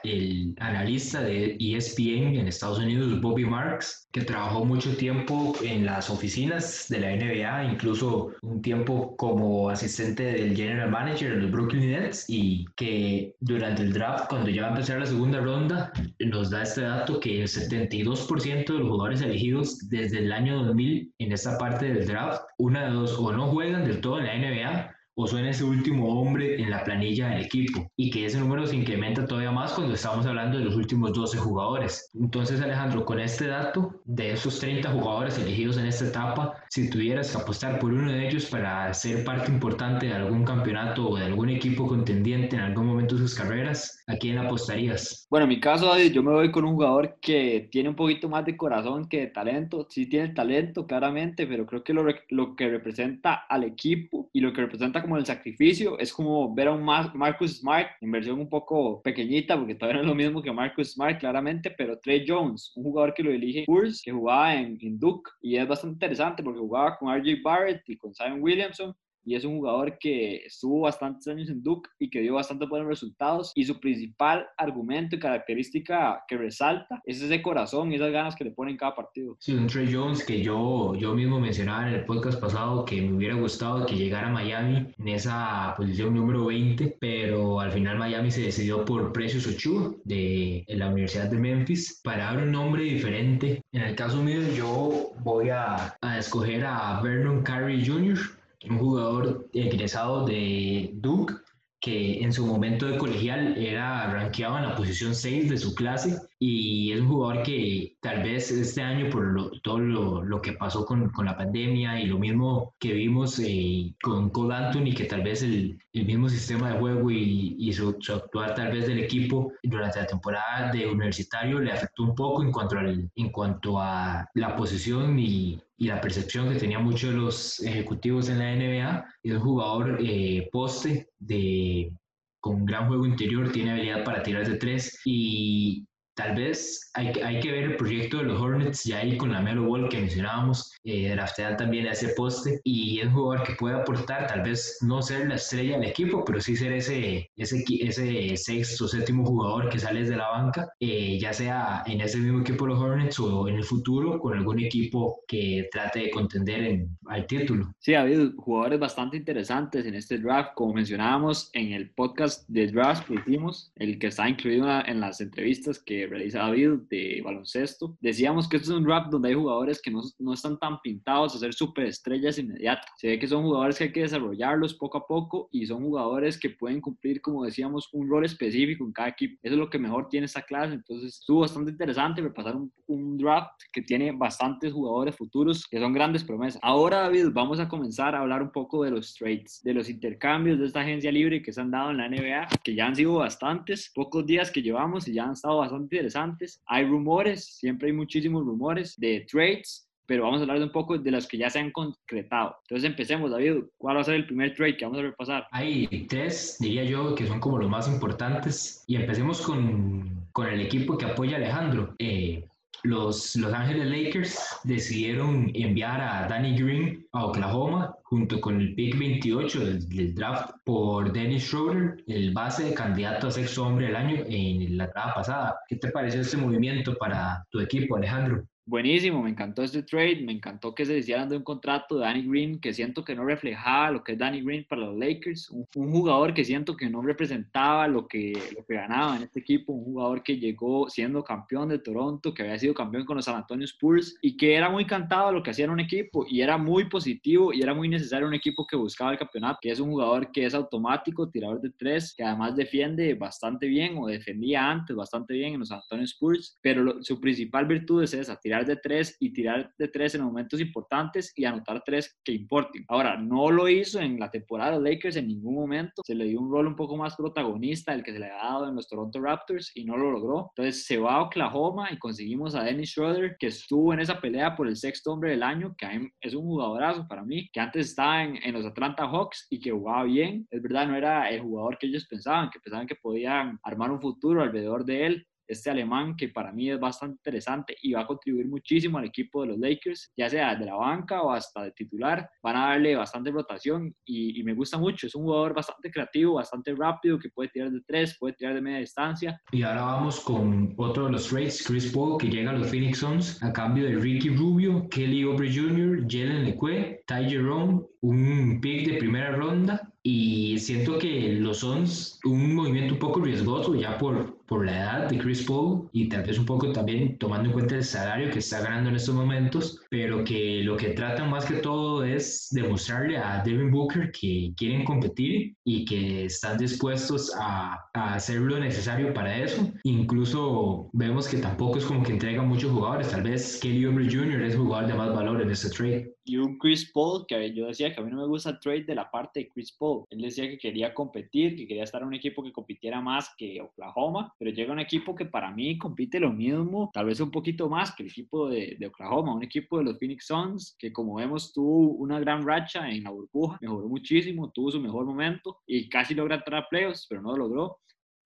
el analista de ESPN en Estados Unidos, Bobby Bobby Marks, que trabajó mucho tiempo en las oficinas de la NBA, incluso un tiempo como asistente del general manager de los Brooklyn Nets y que durante el draft, cuando ya va a empezar la segunda ronda, nos da este dato que el 72% de los jugadores elegidos desde el año 2000 en esta parte del draft, una de dos, o no juegan del todo en la NBA o son ese último hombre en la planilla del equipo y que ese número se incrementa todavía más cuando estamos hablando de los últimos 12 jugadores. Entonces Alejandro, con este dato de esos 30 jugadores elegidos en esta etapa, si tuvieras que apostar por uno de ellos para ser parte importante de algún campeonato o de algún equipo contendiente en algún momento de sus carreras, ¿a quién apostarías? Bueno, en mi caso, yo me voy con un jugador que tiene un poquito más de corazón que de talento. Sí tiene talento, claramente, pero creo que lo, lo que representa al equipo y lo que representa como el sacrificio. Es como ver a un Marcus Smart en versión un poco pequeñita, porque todavía no es lo mismo que Marcus Smart, claramente, pero Trey Jones, un jugador que lo elige Spurs, que jugaba en, en Duke, y es bastante interesante porque jugaba con RJ Barrett y con Simon Williamson, y es un jugador que estuvo bastantes años en Duke y que dio bastante buenos resultados y su principal argumento y característica que resalta es ese corazón y esas ganas que le pone en cada partido. Sí, un Trey Jones que yo, yo mismo mencionaba en el podcast pasado que me hubiera gustado que llegara a Miami en esa posición número 20, pero al final Miami se decidió por Precious Ochoa de la Universidad de Memphis para dar un nombre diferente. En el caso mío yo voy a, a escoger a Vernon Carey Jr., un jugador egresado de Duke que en su momento de colegial era rankeado en la posición 6 de su clase y es un jugador que tal vez este año por todo lo, lo, que pasó con, con, la pandemia y lo mismo que vimos eh, con Cole Anthony, que tal vez el, el mismo sistema de juego y, y su, su, actuar tal vez del equipo durante la temporada de universitario le afectó un poco en cuanto, al, en cuanto a la posición y, y la percepción que tenían muchos de los ejecutivos en la NBA. Es un jugador eh, poste de, con gran juego interior, tiene habilidad para tirar de tres y Tal vez hay, hay que ver el proyecto de los Hornets ya ahí con la Melo Ball que mencionábamos, eh, draftear también ese poste y es un jugador que puede aportar, tal vez no ser la estrella del equipo, pero sí ser ese, ese, ese sexto séptimo jugador que sale de la banca, eh, ya sea en ese mismo equipo de los Hornets o en el futuro con algún equipo que trate de contender en, al título. Sí, ha habido jugadores bastante interesantes en este draft, como mencionábamos en el podcast de draft que hicimos, el que está incluido en las entrevistas que realiza David de baloncesto. Decíamos que este es un draft donde hay jugadores que no, no están tan pintados a ser superestrellas inmediatas. Se ve que son jugadores que hay que desarrollarlos poco a poco y son jugadores que pueden cumplir, como decíamos, un rol específico en cada equipo. Eso es lo que mejor tiene esta clase. Entonces estuvo bastante interesante repasar un, un draft que tiene bastantes jugadores futuros que son grandes promesas. Ahora, David, vamos a comenzar a hablar un poco de los trades, de los intercambios de esta agencia libre que se han dado en la NBA, que ya han sido bastantes, pocos días que llevamos y ya han estado bastante interesantes. Hay rumores, siempre hay muchísimos rumores de trades, pero vamos a hablar de un poco de los que ya se han concretado. Entonces empecemos, David, ¿cuál va a ser el primer trade que vamos a repasar? Hay tres, diría yo, que son como los más importantes. Y empecemos con, con el equipo que apoya a Alejandro. Eh, los Los Ángeles Lakers decidieron enviar a Danny Green a Oklahoma junto con el pick 28 del, draft por Dennis Schroeder, el base de candidato a sexto hombre del año en la temporada pasada. ¿Qué te pareció este movimiento para tu equipo, Alejandro? Buenísimo, me encantó este trade, me encantó que se hicieran de un contrato de Danny Green que siento que no reflejaba lo que es Danny Green para los Lakers, un, un, jugador que siento que no representaba lo que, lo que ganaba en este equipo, un jugador que llegó siendo campeón de Toronto, que había sido campeón con los San Antonio Spurs y que era muy cantado lo que hacía en un equipo y era muy positivo y era muy necesario un equipo que buscaba el campeonato, que es un jugador que es automático, tirador de tres, que además defiende bastante bien o defendía antes bastante bien en los San Antonio Spurs, pero lo, su principal virtud es esa, tirar de tres y tirar de tres en momentos importantes y anotar tres que importen. Ahora, no lo hizo en la temporada de Lakers en ningún momento. Se le dio un rol un poco más protagonista del que se le ha dado en los Toronto Raptors y no lo logró. Entonces se va a Oklahoma y conseguimos a Dennis Schroeder, que estuvo en esa pelea por el sexto hombre del año, que es un jugadorazo para mí, que antes estaba en, en los Atlanta Hawks y que jugaba bien. Es verdad, no era el jugador que ellos pensaban, que pensaban que podían armar un futuro alrededor de él este alemán que para mí es bastante interesante y va a contribuir muchísimo al equipo de los Lakers, ya sea de la banca o hasta de titular, van a darle bastante rotación y, y me gusta mucho, es un jugador bastante creativo, bastante rápido, que puede tirar de tres, puede tirar de media distancia. Y ahora vamos con otro de los trades, Chris Paul, que llega a los Phoenix Suns a cambio de Ricky Rubio, Kelly Oubre Jr., Jalen Leque, Ty Jerome, un pick de primera ronda y siento que los Suns, un movimiento un poco riesgoso ya por, por la edad de Chris Paul y tal vez un poco también tomando en cuenta el salario que está ganando en estos momentos, pero que lo que tratan más que todo es demostrarle a Devin Booker que quieren competir y que están dispuestos a, a hacer lo necesario para eso. Incluso vemos que tampoco es como que entrega muchos jugadores, tal vez Kelly Oubre Jr. es jugador de más valor en este trade y un Chris Paul que yo decía que a mí no me gusta el trade de la parte de Chris Paul. Él decía que quería competir, que quería estar en un equipo que compitiera más que Oklahoma, pero llega un equipo que para mí compite lo mismo, tal vez un poquito más que el equipo de, de Oklahoma, un equipo de los Phoenix Suns que como vemos tuvo una gran racha en la burbuja, mejoró muchísimo, tuvo su mejor momento y casi logra entrar a playoffs, pero no lo logró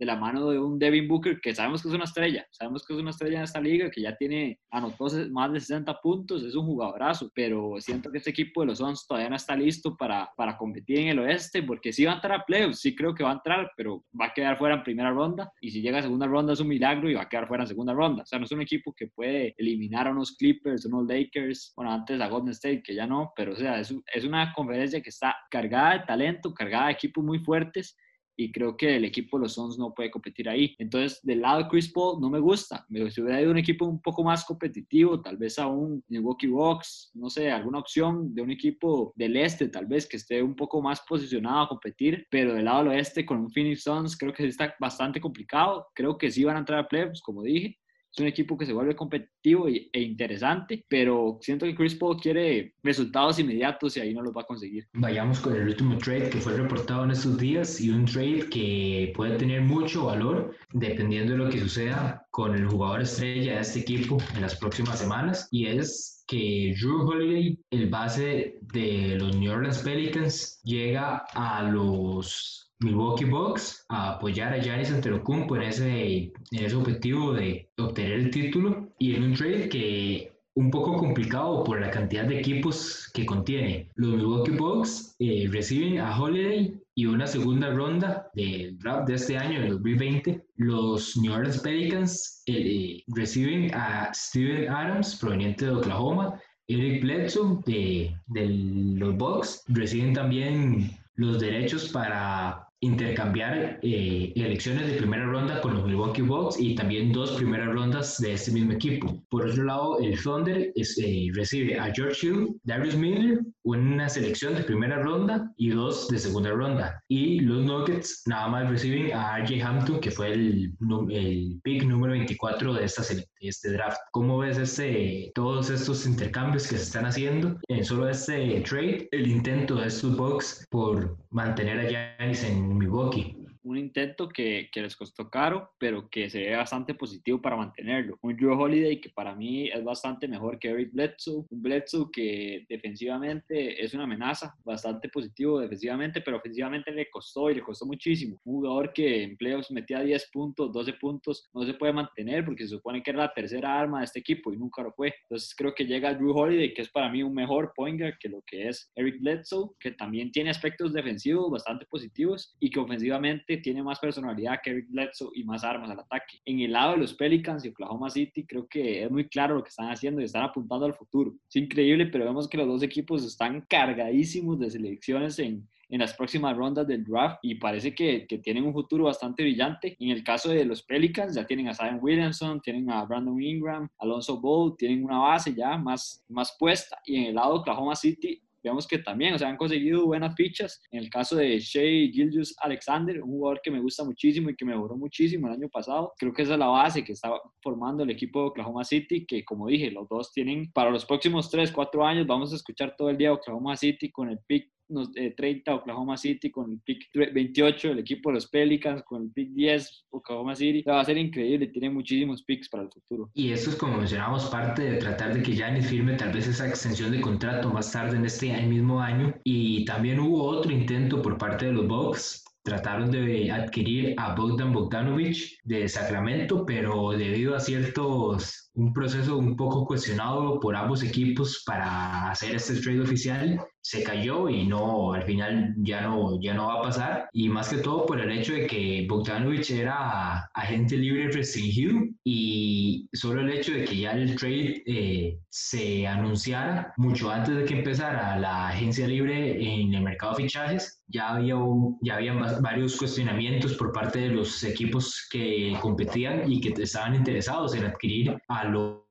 de la mano de un Devin Booker que sabemos que es una estrella, sabemos que es una estrella en esta liga, que ya tiene, anotó más de 60 puntos, es un jugadorazo, pero siento que este equipo de los Suns todavía no está listo para, para competir en el oeste, porque sí va a entrar a playoffs, sí creo que va a entrar, pero va a quedar fuera en primera ronda, y si llega a segunda ronda es un milagro y va a quedar fuera en segunda ronda, o sea, no es un equipo que puede eliminar a unos Clippers, a unos Lakers, bueno, antes a Golden State, que ya no, pero o sea, es, es una conferencia que está cargada de talento, cargada de equipos muy fuertes, y creo que el equipo de los Suns no puede competir ahí. Entonces, del lado de Chris Paul no me gusta. Me hubiera ido un equipo un poco más competitivo, tal vez a un Milwaukee Bucks, no sé, alguna opción de un equipo del este, tal vez que esté un poco más posicionado a competir, pero del lado del oeste con un Phoenix Suns creo que está bastante complicado. Creo que sí van a entrar a playoffs, como dije, es un equipo que se vuelve competitivo e interesante, pero siento que Chris Paul quiere resultados inmediatos y ahí no los va a conseguir. Vayamos con el último trade que fue reportado en estos días y un trade que puede tener mucho valor dependiendo de lo que suceda con el jugador estrella de este equipo en las próximas semanas y es que Drew Holiday, el base de los New Orleans Pelicans, llega a los Milwaukee Bucks a apoyar a Giannis Antetokounmpo en ese, en ese objetivo de obtener el título y en un trade que un poco complicado por la cantidad de equipos que contiene. Los Milwaukee Bucks eh, reciben a Holiday y una segunda ronda del draft de este año, el 2020. Los New Orleans Pelicans eh, reciben a Steven Adams, proveniente de Oklahoma. Eric Bledsoe de, de los Bucks reciben también los derechos para intercambiar eh, elecciones de primera ronda con los Milwaukee Bucks y también dos primeras rondas de este mismo equipo. Por otro lado, el Thunder eh, recibe a George Hill, Darius Miller, una selección de primera ronda y dos de segunda ronda. Y los Nuggets nada más reciben a RJ Hampton, que fue el, el pick número 24 de, esta, de este draft. ¿Cómo ves este, todos estos intercambios que se están haciendo en solo este trade? El intento de estos Bucks por mantener a Giannis en Milwaukee un intento que, que, les costó caro, pero que se ve bastante positivo para mantenerlo. Un Drew Holiday que para mí es bastante mejor que Eric Bledsoe. Un Bledsoe que defensivamente es una amenaza, bastante positivo defensivamente, pero ofensivamente le costó y le costó muchísimo. Un jugador que en playoffs metía 10 puntos, 12 puntos, no se puede mantener porque se supone que era la tercera arma de este equipo y nunca lo fue. Entonces creo que llega Drew Holiday, que es para mí un mejor pointer que lo que es Eric Bledsoe, que también tiene aspectos defensivos bastante positivos y que ofensivamente tiene más personalidad que Eric Bledsoe y más armas al ataque. En el lado de los Pelicans y Oklahoma City, creo que es muy claro lo que están haciendo y están apuntando al futuro. Es increíble, pero vemos que los dos equipos están cargadísimos de selecciones en, en las próximas rondas del draft y parece que, que, tienen un futuro bastante brillante. En el caso de los Pelicans, ya tienen a Zion Williamson, tienen a Brandon Ingram, Alonso Ball, tienen una base ya más, más puesta. Y en el lado de Oklahoma City, vemos que también, o sea, han conseguido buenas fichas. En el caso de Shea Gildius Alexander, un jugador que me gusta muchísimo y que mejoró muchísimo el año pasado. Creo que esa es la base que está formando el equipo de Oklahoma City, que como dije, los dos tienen para los próximos 3, 4 años, vamos a escuchar todo el día Oklahoma City con el pick 30 eh, Oklahoma City, con el pick 28 el equipo de los Pelicans, con el pick 10 Oklahoma City. va a ser increíble, tiene muchísimos picks para el futuro. Y eso es como mencionamos, parte de tratar de que Giannis firme tal vez esa extensión de contrato más tarde en este mismo año. Y también hubo otro intento por parte de los Bucks trataron de adquirir a Bogdan Bogdanovic de Sacramento, pero debido a ciertos, un proceso un poco cuestionado por ambos equipos para hacer este trade oficial, se cayó y no, al final ya no, ya no va a pasar. Y más que todo por el hecho de que Bogdanovic era agente libre restringido y solo el hecho de que ya el trade eh, se anunciara mucho antes de que empezara la agencia libre en el mercado de fichajes, ya había, ya habían varios cuestionamientos por parte de los equipos que competían y que estaban interesados en adquirir a los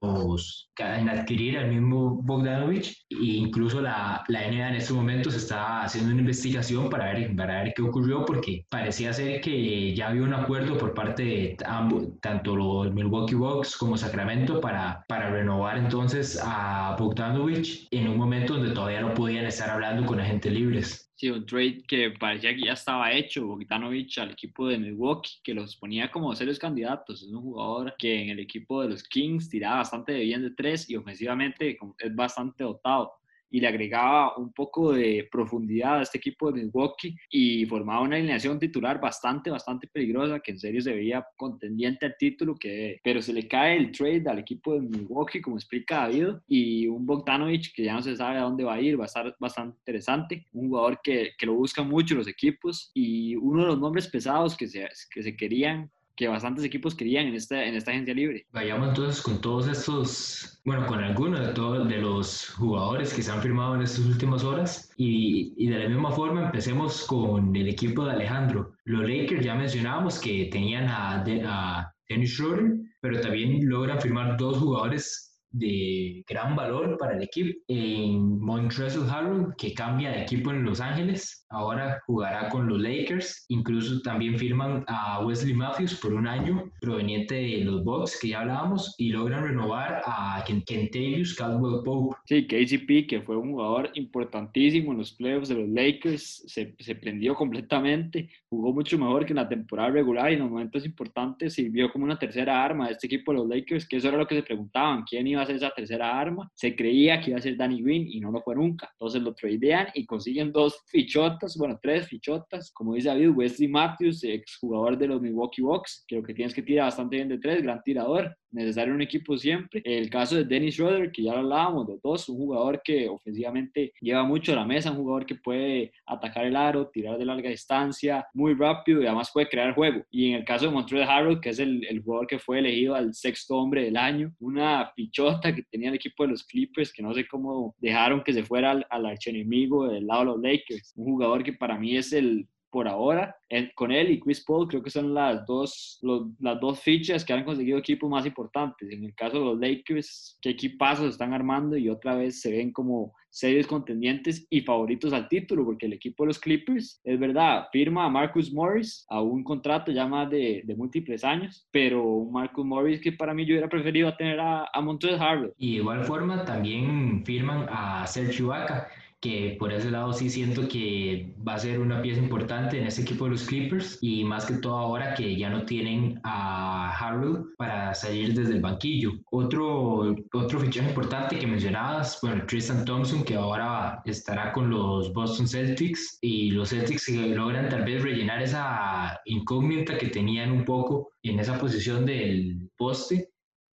en adquirir al mismo Bogdanovich e incluso la, la NBA en este momento se está haciendo una investigación para ver, para ver qué ocurrió porque parecía ser que ya había un acuerdo por parte de ambos, tanto los Milwaukee Bucks como Sacramento para, para renovar entonces a Bogdanovich en un momento donde todavía no podían estar hablando con agentes libres. Sí, un trade que parecía que ya estaba hecho, Bogdanovich al equipo de Milwaukee, que los ponía como serios candidatos. Es un jugador que en el equipo de los Kings tiraba bastante bien de tres y ofensivamente es bastante dotado y le agregaba un poco de profundidad a este equipo de Milwaukee y formaba una alineación titular bastante, bastante peligrosa que en serio se veía contendiente al título, que, pero se le cae el trade al equipo de Milwaukee, como explica David, y un Bogdanovich que ya no se sabe a dónde va a ir, va a estar bastante interesante, un jugador que, que lo buscan mucho los equipos y uno de los nombres pesados que se, que se querían que bastantes equipos querían en esta, en esta agencia libre. Vayamos entonces con todos estos, bueno, con algunos de, todos, de los jugadores que se han firmado en estas últimas horas y, y de la misma forma empecemos con el equipo de Alejandro. Los Lakers ya mencionábamos que tenían a, a Dennis Schroeder, pero también logran firmar dos jugadores de gran valor para el equipo. En Montrezl Harrell, que cambia de equipo en Los Ángeles, ahora jugará con los Lakers. Incluso también firman a Wesley Matthews por un año, proveniente de los Bucks, que ya hablábamos, y logran renovar a Kentavious Caldwell Pope. Sí, KCP, que fue un jugador importantísimo en los playoffs de los Lakers, se, se prendió completamente, jugó mucho mejor que en la temporada regular y en los momentos importantes sirvió como una tercera arma de este equipo de los Lakers, que eso era lo que se preguntaban, quién iba a ser esa tercera arma. Se creía que iba a ser Danny Green y no lo fue nunca. Entonces lo tradean y consiguen dos fichotas, bueno, tres fichotas. Como dice David, Wesley Matthews, exjugador de los Milwaukee Bucks, creo que tienes que tirar bastante bien de tres, gran tirador necesario un equipo siempre. El caso de Dennis Schroeder, que ya lo hablábamos, de dos, un jugador que ofensivamente lleva mucho a la mesa, un jugador que puede atacar el aro, tirar de larga distancia, muy rápido y además puede crear juego. Y en el caso de Montreal Harold, que es el, jugador que fue elegido al sexto hombre del año, una fichota que tenía el equipo de los Clippers, que no sé cómo dejaron que se fuera al, al archenemigo del lado de los Lakers. Un jugador que para mí es el por ahora. con él y Chris Paul creo que son las dos, las dos fichas que han conseguido equipos más importantes. En el caso de los Lakers, qué equipazos están armando y otra vez se ven como serios contendientes y favoritos al título, porque el equipo de los Clippers, es verdad, firma a Marcus Morris a un contrato ya más de, de múltiples años, pero Marcus Morris que para mí yo hubiera preferido tener a, a Montrezl Harrell. Y de igual forma también firman a Sergio Ibaka, que por ese lado sí siento que va a ser una pieza importante en ese equipo de los Clippers y más que todo ahora que ya no tienen a Harold para salir desde el banquillo. Otro, otro fichaje importante que mencionabas, bueno, Tristan Thompson que ahora estará con los Boston Celtics y los Celtics logran tal vez rellenar esa incógnita que tenían un poco en esa posición del poste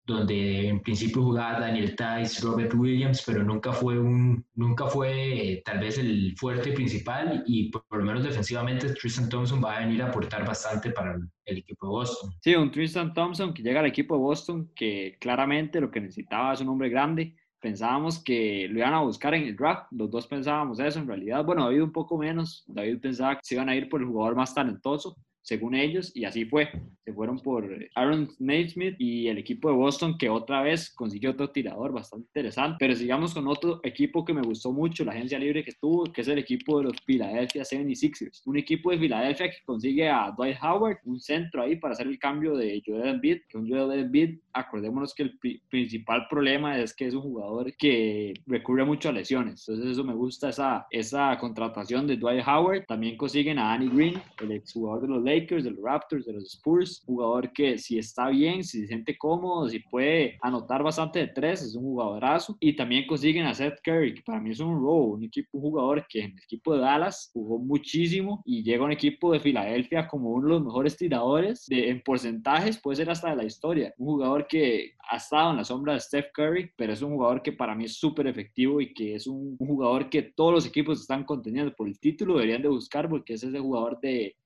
donde en principio jugaba Daniel Tice, Robert Williams, pero nunca fue un, nunca fue eh, tal vez el fuerte principal y por, lo menos defensivamente Tristan Thompson va a venir a aportar bastante para el, equipo de Boston. Sí, un Tristan Thompson que llega al equipo de Boston que claramente lo que necesitaba es un hombre grande. Pensábamos que lo iban a buscar en el draft, los dos pensábamos eso en realidad. Bueno, David un poco menos, David pensaba que se iban a ir por el jugador más talentoso, según ellos, y así fue. Se fueron por Aaron Naismith y el equipo de Boston, que otra vez consiguió otro tirador bastante interesante. Pero sigamos con otro equipo que me gustó mucho, la agencia libre que estuvo, que es el equipo de los Philadelphia 76ers. Un equipo de Philadelphia que consigue a Dwight Howard, un centro ahí para hacer el cambio de Joel Embiid, que un Joel Embiid, acordémonos que el principal problema es que es un jugador que recurre mucho a lesiones. Entonces eso me gusta, esa, esa contratación de Dwight Howard. También consiguen a Annie Green, el exjugador de los Lakers, de los Raptors, de los Spurs. Jugador que si está bien, si se siente cómodo, si puede anotar bastante de tres, es un jugadorazo. Y también consiguen a Seth Curry, que para mí es un robo, un equipo, un jugador que en el equipo de Dallas jugó muchísimo y llega a un equipo de Filadelfia como uno de los mejores tiradores de, en porcentajes, puede ser hasta de la historia. Un jugador que ha estado en la sombra de Steph Curry, pero es un jugador que para mí es súper efectivo y que es un, un jugador que todos los equipos están conteniendo por el título, deberían de buscar porque es ese jugador de,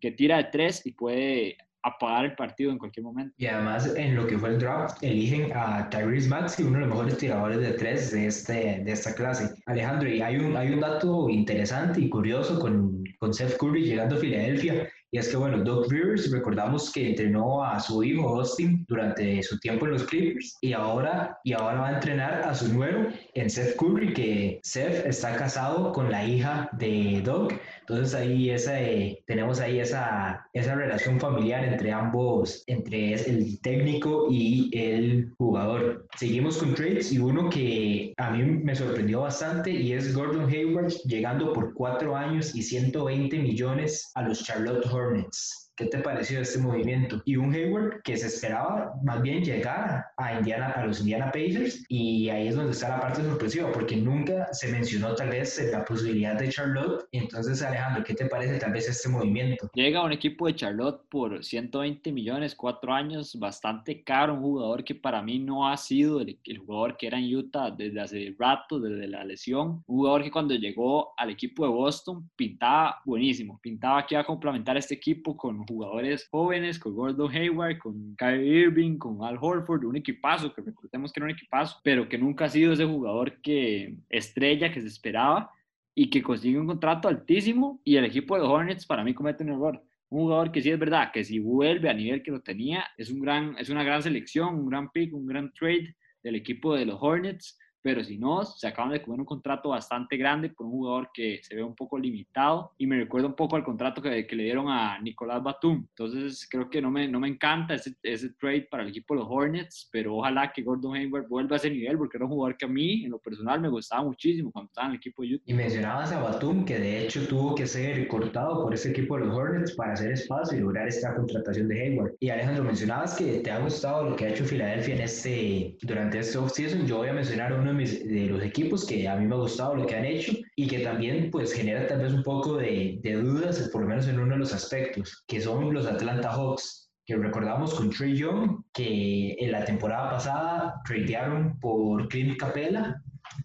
que tira de tres y puede apagar el partido en cualquier momento. Y además, en lo que fue el draft, eligen a Tyrese Maxey, uno de los mejores tiradores de tres de, este, de esta clase. Alejandro, y hay un, hay un dato interesante y curioso con, con Seth Curry llegando a Filadelfia. Y es que, bueno, Doug Rivers, recordamos que entrenó a su hijo Austin durante su tiempo en los Clippers y ahora, y ahora va a entrenar a su nuevo en Seth Curry, que Seth está casado con la hija de Doug. Entonces ahí esa, eh, tenemos ahí esa, esa relación familiar entre ambos, entre el técnico y el jugador. Seguimos con trades y uno que a mí me sorprendió bastante y es Gordon Hayward llegando por cuatro años y 120 millones a los Charlotte Hornets. hornets ¿Qué te pareció este movimiento? Y un Hayward que se esperaba más bien llegar a, Indiana, a los Indiana Pacers y ahí es donde está la parte sorpresiva porque nunca se mencionó tal vez la posibilidad de Charlotte. Entonces Alejandro, ¿qué te parece tal vez este movimiento? Llega un equipo de Charlotte por 120 millones, cuatro años, bastante caro, un jugador que para mí no ha sido el, el jugador que era en Utah desde hace rato, desde la lesión, un jugador que cuando llegó al equipo de Boston pintaba buenísimo, pintaba que iba a complementar este equipo con jugadores jóvenes, con Gordon Hayward, con Kyrie Irving, con Al Horford, un equipazo, que recordemos que era un equipazo, pero que nunca ha sido ese jugador que estrella que se esperaba y que consigue un contrato altísimo y el equipo de los Hornets para mí comete un error. Un jugador que sí es verdad, que si vuelve a nivel que lo tenía, es, un gran, es una gran selección, un gran pick, un gran trade del equipo de los Hornets, pero si no, se acaban de comer un contrato bastante grande por un jugador que se ve un poco limitado y me recuerda un poco al contrato que, que le dieron a Nicolás Batum. Entonces creo que no me, no me encanta ese, ese, trade para el equipo de los Hornets, pero ojalá que Gordon Hayward vuelva a ese nivel porque era un jugador que a mí en lo personal me gustaba muchísimo cuando estaba en el equipo de Utah. Y mencionabas a Batum que de hecho tuvo que ser cortado por ese equipo de los Hornets para hacer espacio y lograr esta contratación de Hayward. Y Alejandro, mencionabas que te ha gustado lo que ha hecho Filadelfia en este, durante este offseason. Yo voy a mencionar uno de mis de los equipos que a mí me ha gustado lo que han hecho y que también pues genera tal vez un poco de, de dudas, por lo menos en uno de los aspectos, que son los Atlanta Hawks que recordamos con Trey Young, que en la temporada pasada tradearon por Clint Capella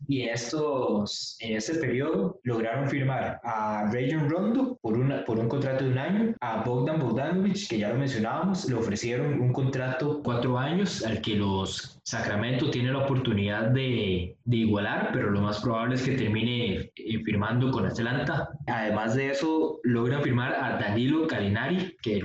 y estos, en ese periodo lograron firmar a Rayon Rondo por, una, por un contrato de un año, a Bogdan Bogdanovic, que ya lo mencionábamos, le ofrecieron un contrato cuatro años al que los Sacramento tiene la oportunidad de, de, igualar, pero lo más probable es que termine eh, firmando con Atlanta. Además de eso, logran firmar a Danilo Calinari, que,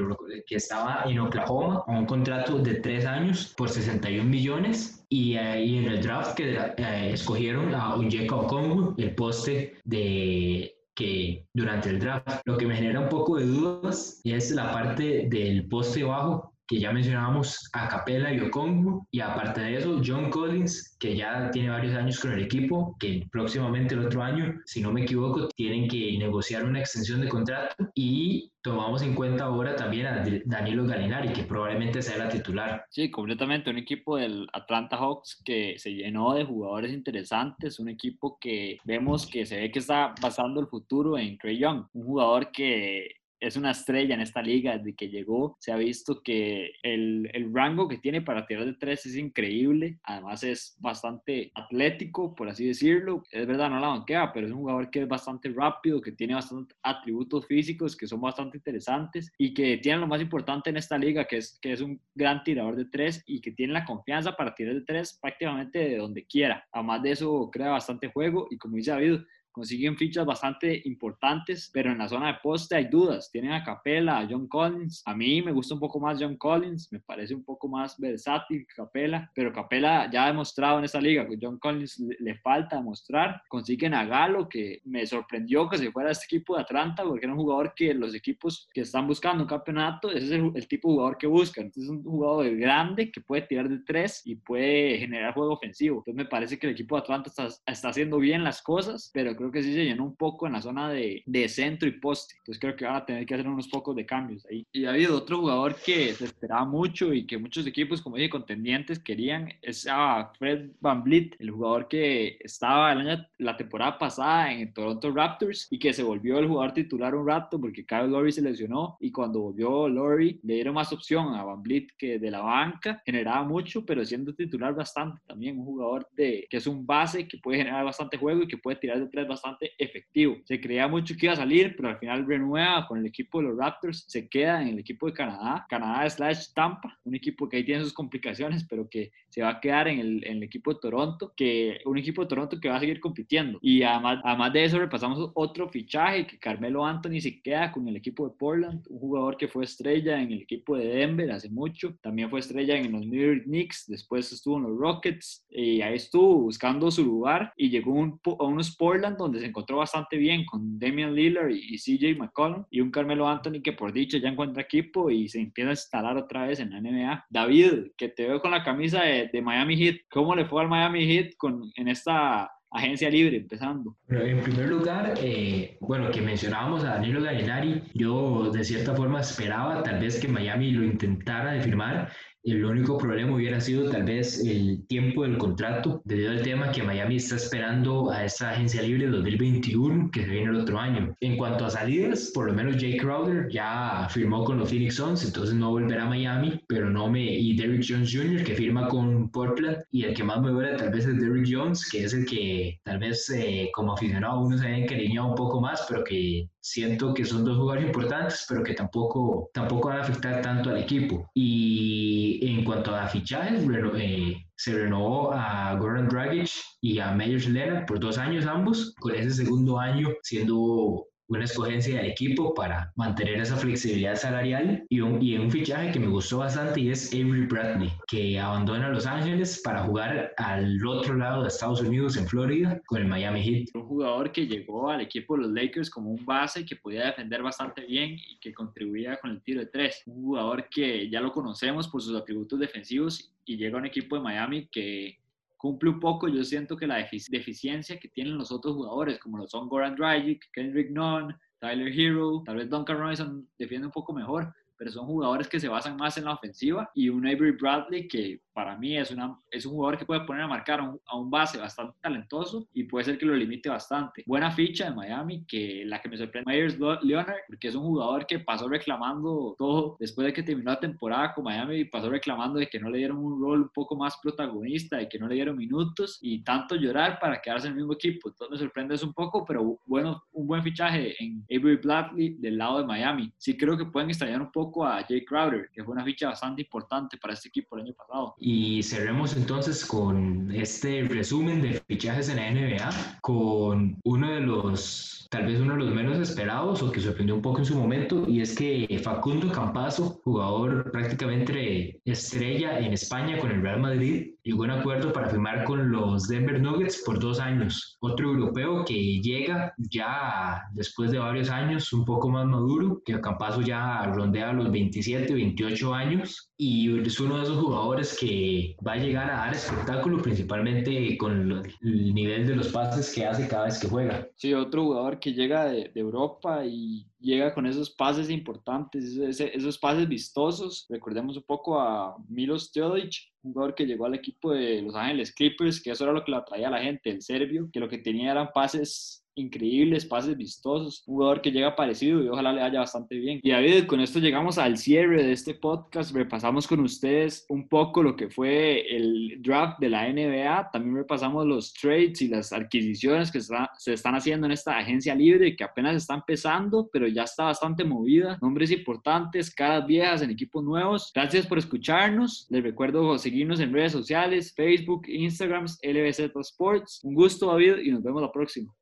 que estaba en Oklahoma, a un contrato de tres años por 61 millones. Y, eh, y en el draft que eh, escogieron a Onyeka Okongwu, el poste de que durante el draft. Lo que me genera un poco de dudas es la parte del poste bajo que ya mencionábamos a Capela y Okongu, y aparte de eso, John Collins, que ya tiene varios años con el equipo, que próximamente el otro año, si no me equivoco, tienen que negociar una extensión de contrato, y tomamos en cuenta ahora también a Danilo Galinari, que probablemente sea la titular. Sí, completamente, un equipo del Atlanta Hawks que se llenó de jugadores interesantes, un equipo que vemos que se ve que está basando el futuro en Trey Young, un jugador que es una estrella en esta liga desde que llegó. Se ha visto que el, el, rango que tiene para tirar de tres es increíble. Además es bastante atlético, por así decirlo. Es verdad, no la banquea, pero es un jugador que es bastante rápido, que tiene bastantes atributos físicos que son bastante interesantes y que tiene lo más importante en esta liga, que es que es un gran tirador de tres y que tiene la confianza para tirar de tres prácticamente de donde quiera. Además de eso, crea bastante juego y como dice David, consiguen fichas bastante importantes, pero en la zona de poste hay dudas. Tienen a Capela, a John Collins. A mí me gusta un poco más John Collins, me parece un poco más versátil que Capela, pero Capela ya ha demostrado en esta liga que John Collins le, falta demostrar. Consiguen a Galo, que me sorprendió que se fuera a este equipo de Atlanta, porque era un jugador que los equipos que están buscando un campeonato, ese es el, el tipo de jugador que buscan. Entonces es un jugador grande que puede tirar de tres y puede generar juego ofensivo. Entonces me parece que el equipo de Atlanta está, está haciendo bien las cosas, pero creo creo que sí se llenó un poco en la zona de, de centro y poste. Entonces creo que van a tener que hacer unos pocos de cambios ahí. Y ha habido otro jugador que se esperaba mucho y que muchos equipos, como dije, contendientes querían, es a Fred Van Vliet, el jugador que estaba el año, la temporada pasada en Toronto Raptors y que se volvió el jugador titular un rato porque Kyle Lowry se lesionó y cuando volvió Lowry le dieron más opción a Van Vliet que de la banca, generaba mucho, pero siendo titular bastante también, un jugador de, que es un base que puede generar bastante juego y que puede tirar de tres bastante efectivo. Se creía mucho que iba a salir, pero al final renueva con el equipo de los Raptors, se queda en el equipo de Canadá, Canadá slash Tampa, un equipo que ahí tiene sus complicaciones, pero que se va a quedar en el, en el equipo de Toronto, que un equipo de Toronto que va a seguir compitiendo. Y además, además de eso, repasamos otro fichaje, que Carmelo Anthony se queda con el equipo de Portland, un jugador que fue estrella en el equipo de Denver hace mucho, también fue estrella en los New York Knicks, después estuvo en los Rockets, y ahí estuvo buscando su lugar y llegó un, a unos Portland donde se encontró bastante bien con Damian Lillard y, CJ McCollum y un Carmelo Anthony que por dicho ya encuentra equipo y se empieza a instalar otra vez en la NBA. David, que te veo con la camisa de, de Miami Heat, ¿cómo le fue al Miami Heat con, en esta agencia libre, empezando. en primer lugar, eh, bueno, que mencionábamos a Danilo Gallinari, yo de cierta forma esperaba tal vez que Miami lo intentara de firmar, el único problema hubiera sido tal vez el tiempo del contrato, debido al tema que Miami está esperando a esa agencia libre 2021 que se viene el otro año. En cuanto a salidas, por lo menos Jay Crowder ya firmó con los Phoenix Suns, entonces no volverá a Miami, pero no me. Y Derrick Jones Jr., que firma con Portland, y el que más me duele tal vez es Derrick Jones, que es el que tal vez eh, como aficionado uno se ha encariñado un poco más, pero que siento que son dos jugadores importantes, pero que tampoco, tampoco van a afectar tanto al equipo. Y en cuanto a fichajes, eh, se renovó a Goran Dragic y a Meyers Leonard por dos años ambos, con ese segundo año siendo una escogencia de equipo para mantener esa flexibilidad salarial y un, y un fichaje que me gustó bastante y es Avery Bradley, que abandona Los Ángeles para jugar al otro lado de Estados Unidos, en Florida, con el Miami Heat. Un jugador que llegó al equipo de los Lakers como un base que podía defender bastante bien y que contribuía con el tiro de tres. Un jugador que ya lo conocemos por sus atributos defensivos y llega a un equipo de Miami que cumple un poco, yo siento que la deficiencia que tienen los otros jugadores, como lo son Goran Dragic, Kendrick Nunn, Tyler Hero, tal vez Duncan Robinson defiende un poco mejor, pero son jugadores que se basan más en la ofensiva y un Avery Bradley que para mí es, una, es un jugador que puede poner a marcar a un, base bastante talentoso y puede ser que lo limite bastante. Buena ficha de Miami, que la que me sorprende Myers Leonard, porque es un jugador que pasó reclamando todo después de que terminó la temporada con Miami y pasó reclamando de que no le dieron un rol un poco más protagonista, de que no le dieron minutos y tanto llorar para quedarse en el mismo equipo. Entonces me sorprende eso un poco, pero bueno, un buen fichaje en Avery Bradley del lado de Miami. Sí creo que pueden extrañar un poco a Jay Crowder, que fue una ficha bastante importante para este equipo el año pasado. Cerremos entonces con este resumen de fichajes en la NBA, con uno de los, tal vez uno de los menos esperados o que sorprendió un poco en su momento, y es que Facundo Campazo, jugador prácticamente estrella en España con el Real Madrid, llegó a un acuerdo para firmar con los Denver Nuggets por dos años. Otro europeo que llega ya después de varios años, un poco más maduro, que Campazo ya rondea los 27, 28 años, y es uno de esos jugadores que va a llegar a dar espectáculo, principalmente con el nivel de los pases que hace cada vez que juega. Sí, otro jugador que llega de, Europa y llega con esos pases importantes, esos, pases vistosos. Recordemos un poco a Milos Teodic, un jugador que llegó al equipo de Los Ángeles Clippers, que eso era lo que le atraía a la gente, el serbio, que lo que tenía eran pases increíbles, pases vistosos, un jugador que llega parecido y ojalá le vaya bastante bien. Y David, con esto llegamos al cierre de este podcast, repasamos con ustedes un poco lo que fue el draft de la NBA, también repasamos los trades y las adquisiciones que se están haciendo en esta agencia libre que apenas está empezando, pero ya está bastante movida, nombres importantes, caras viejas en equipos nuevos. Gracias por escucharnos, les recuerdo seguirnos en redes sociales, Facebook, Instagram, LBZ Sports. Un gusto David y nos vemos la próxima.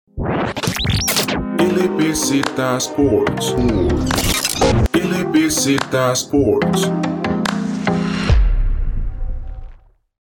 LBZ Sports. LBZ Sports.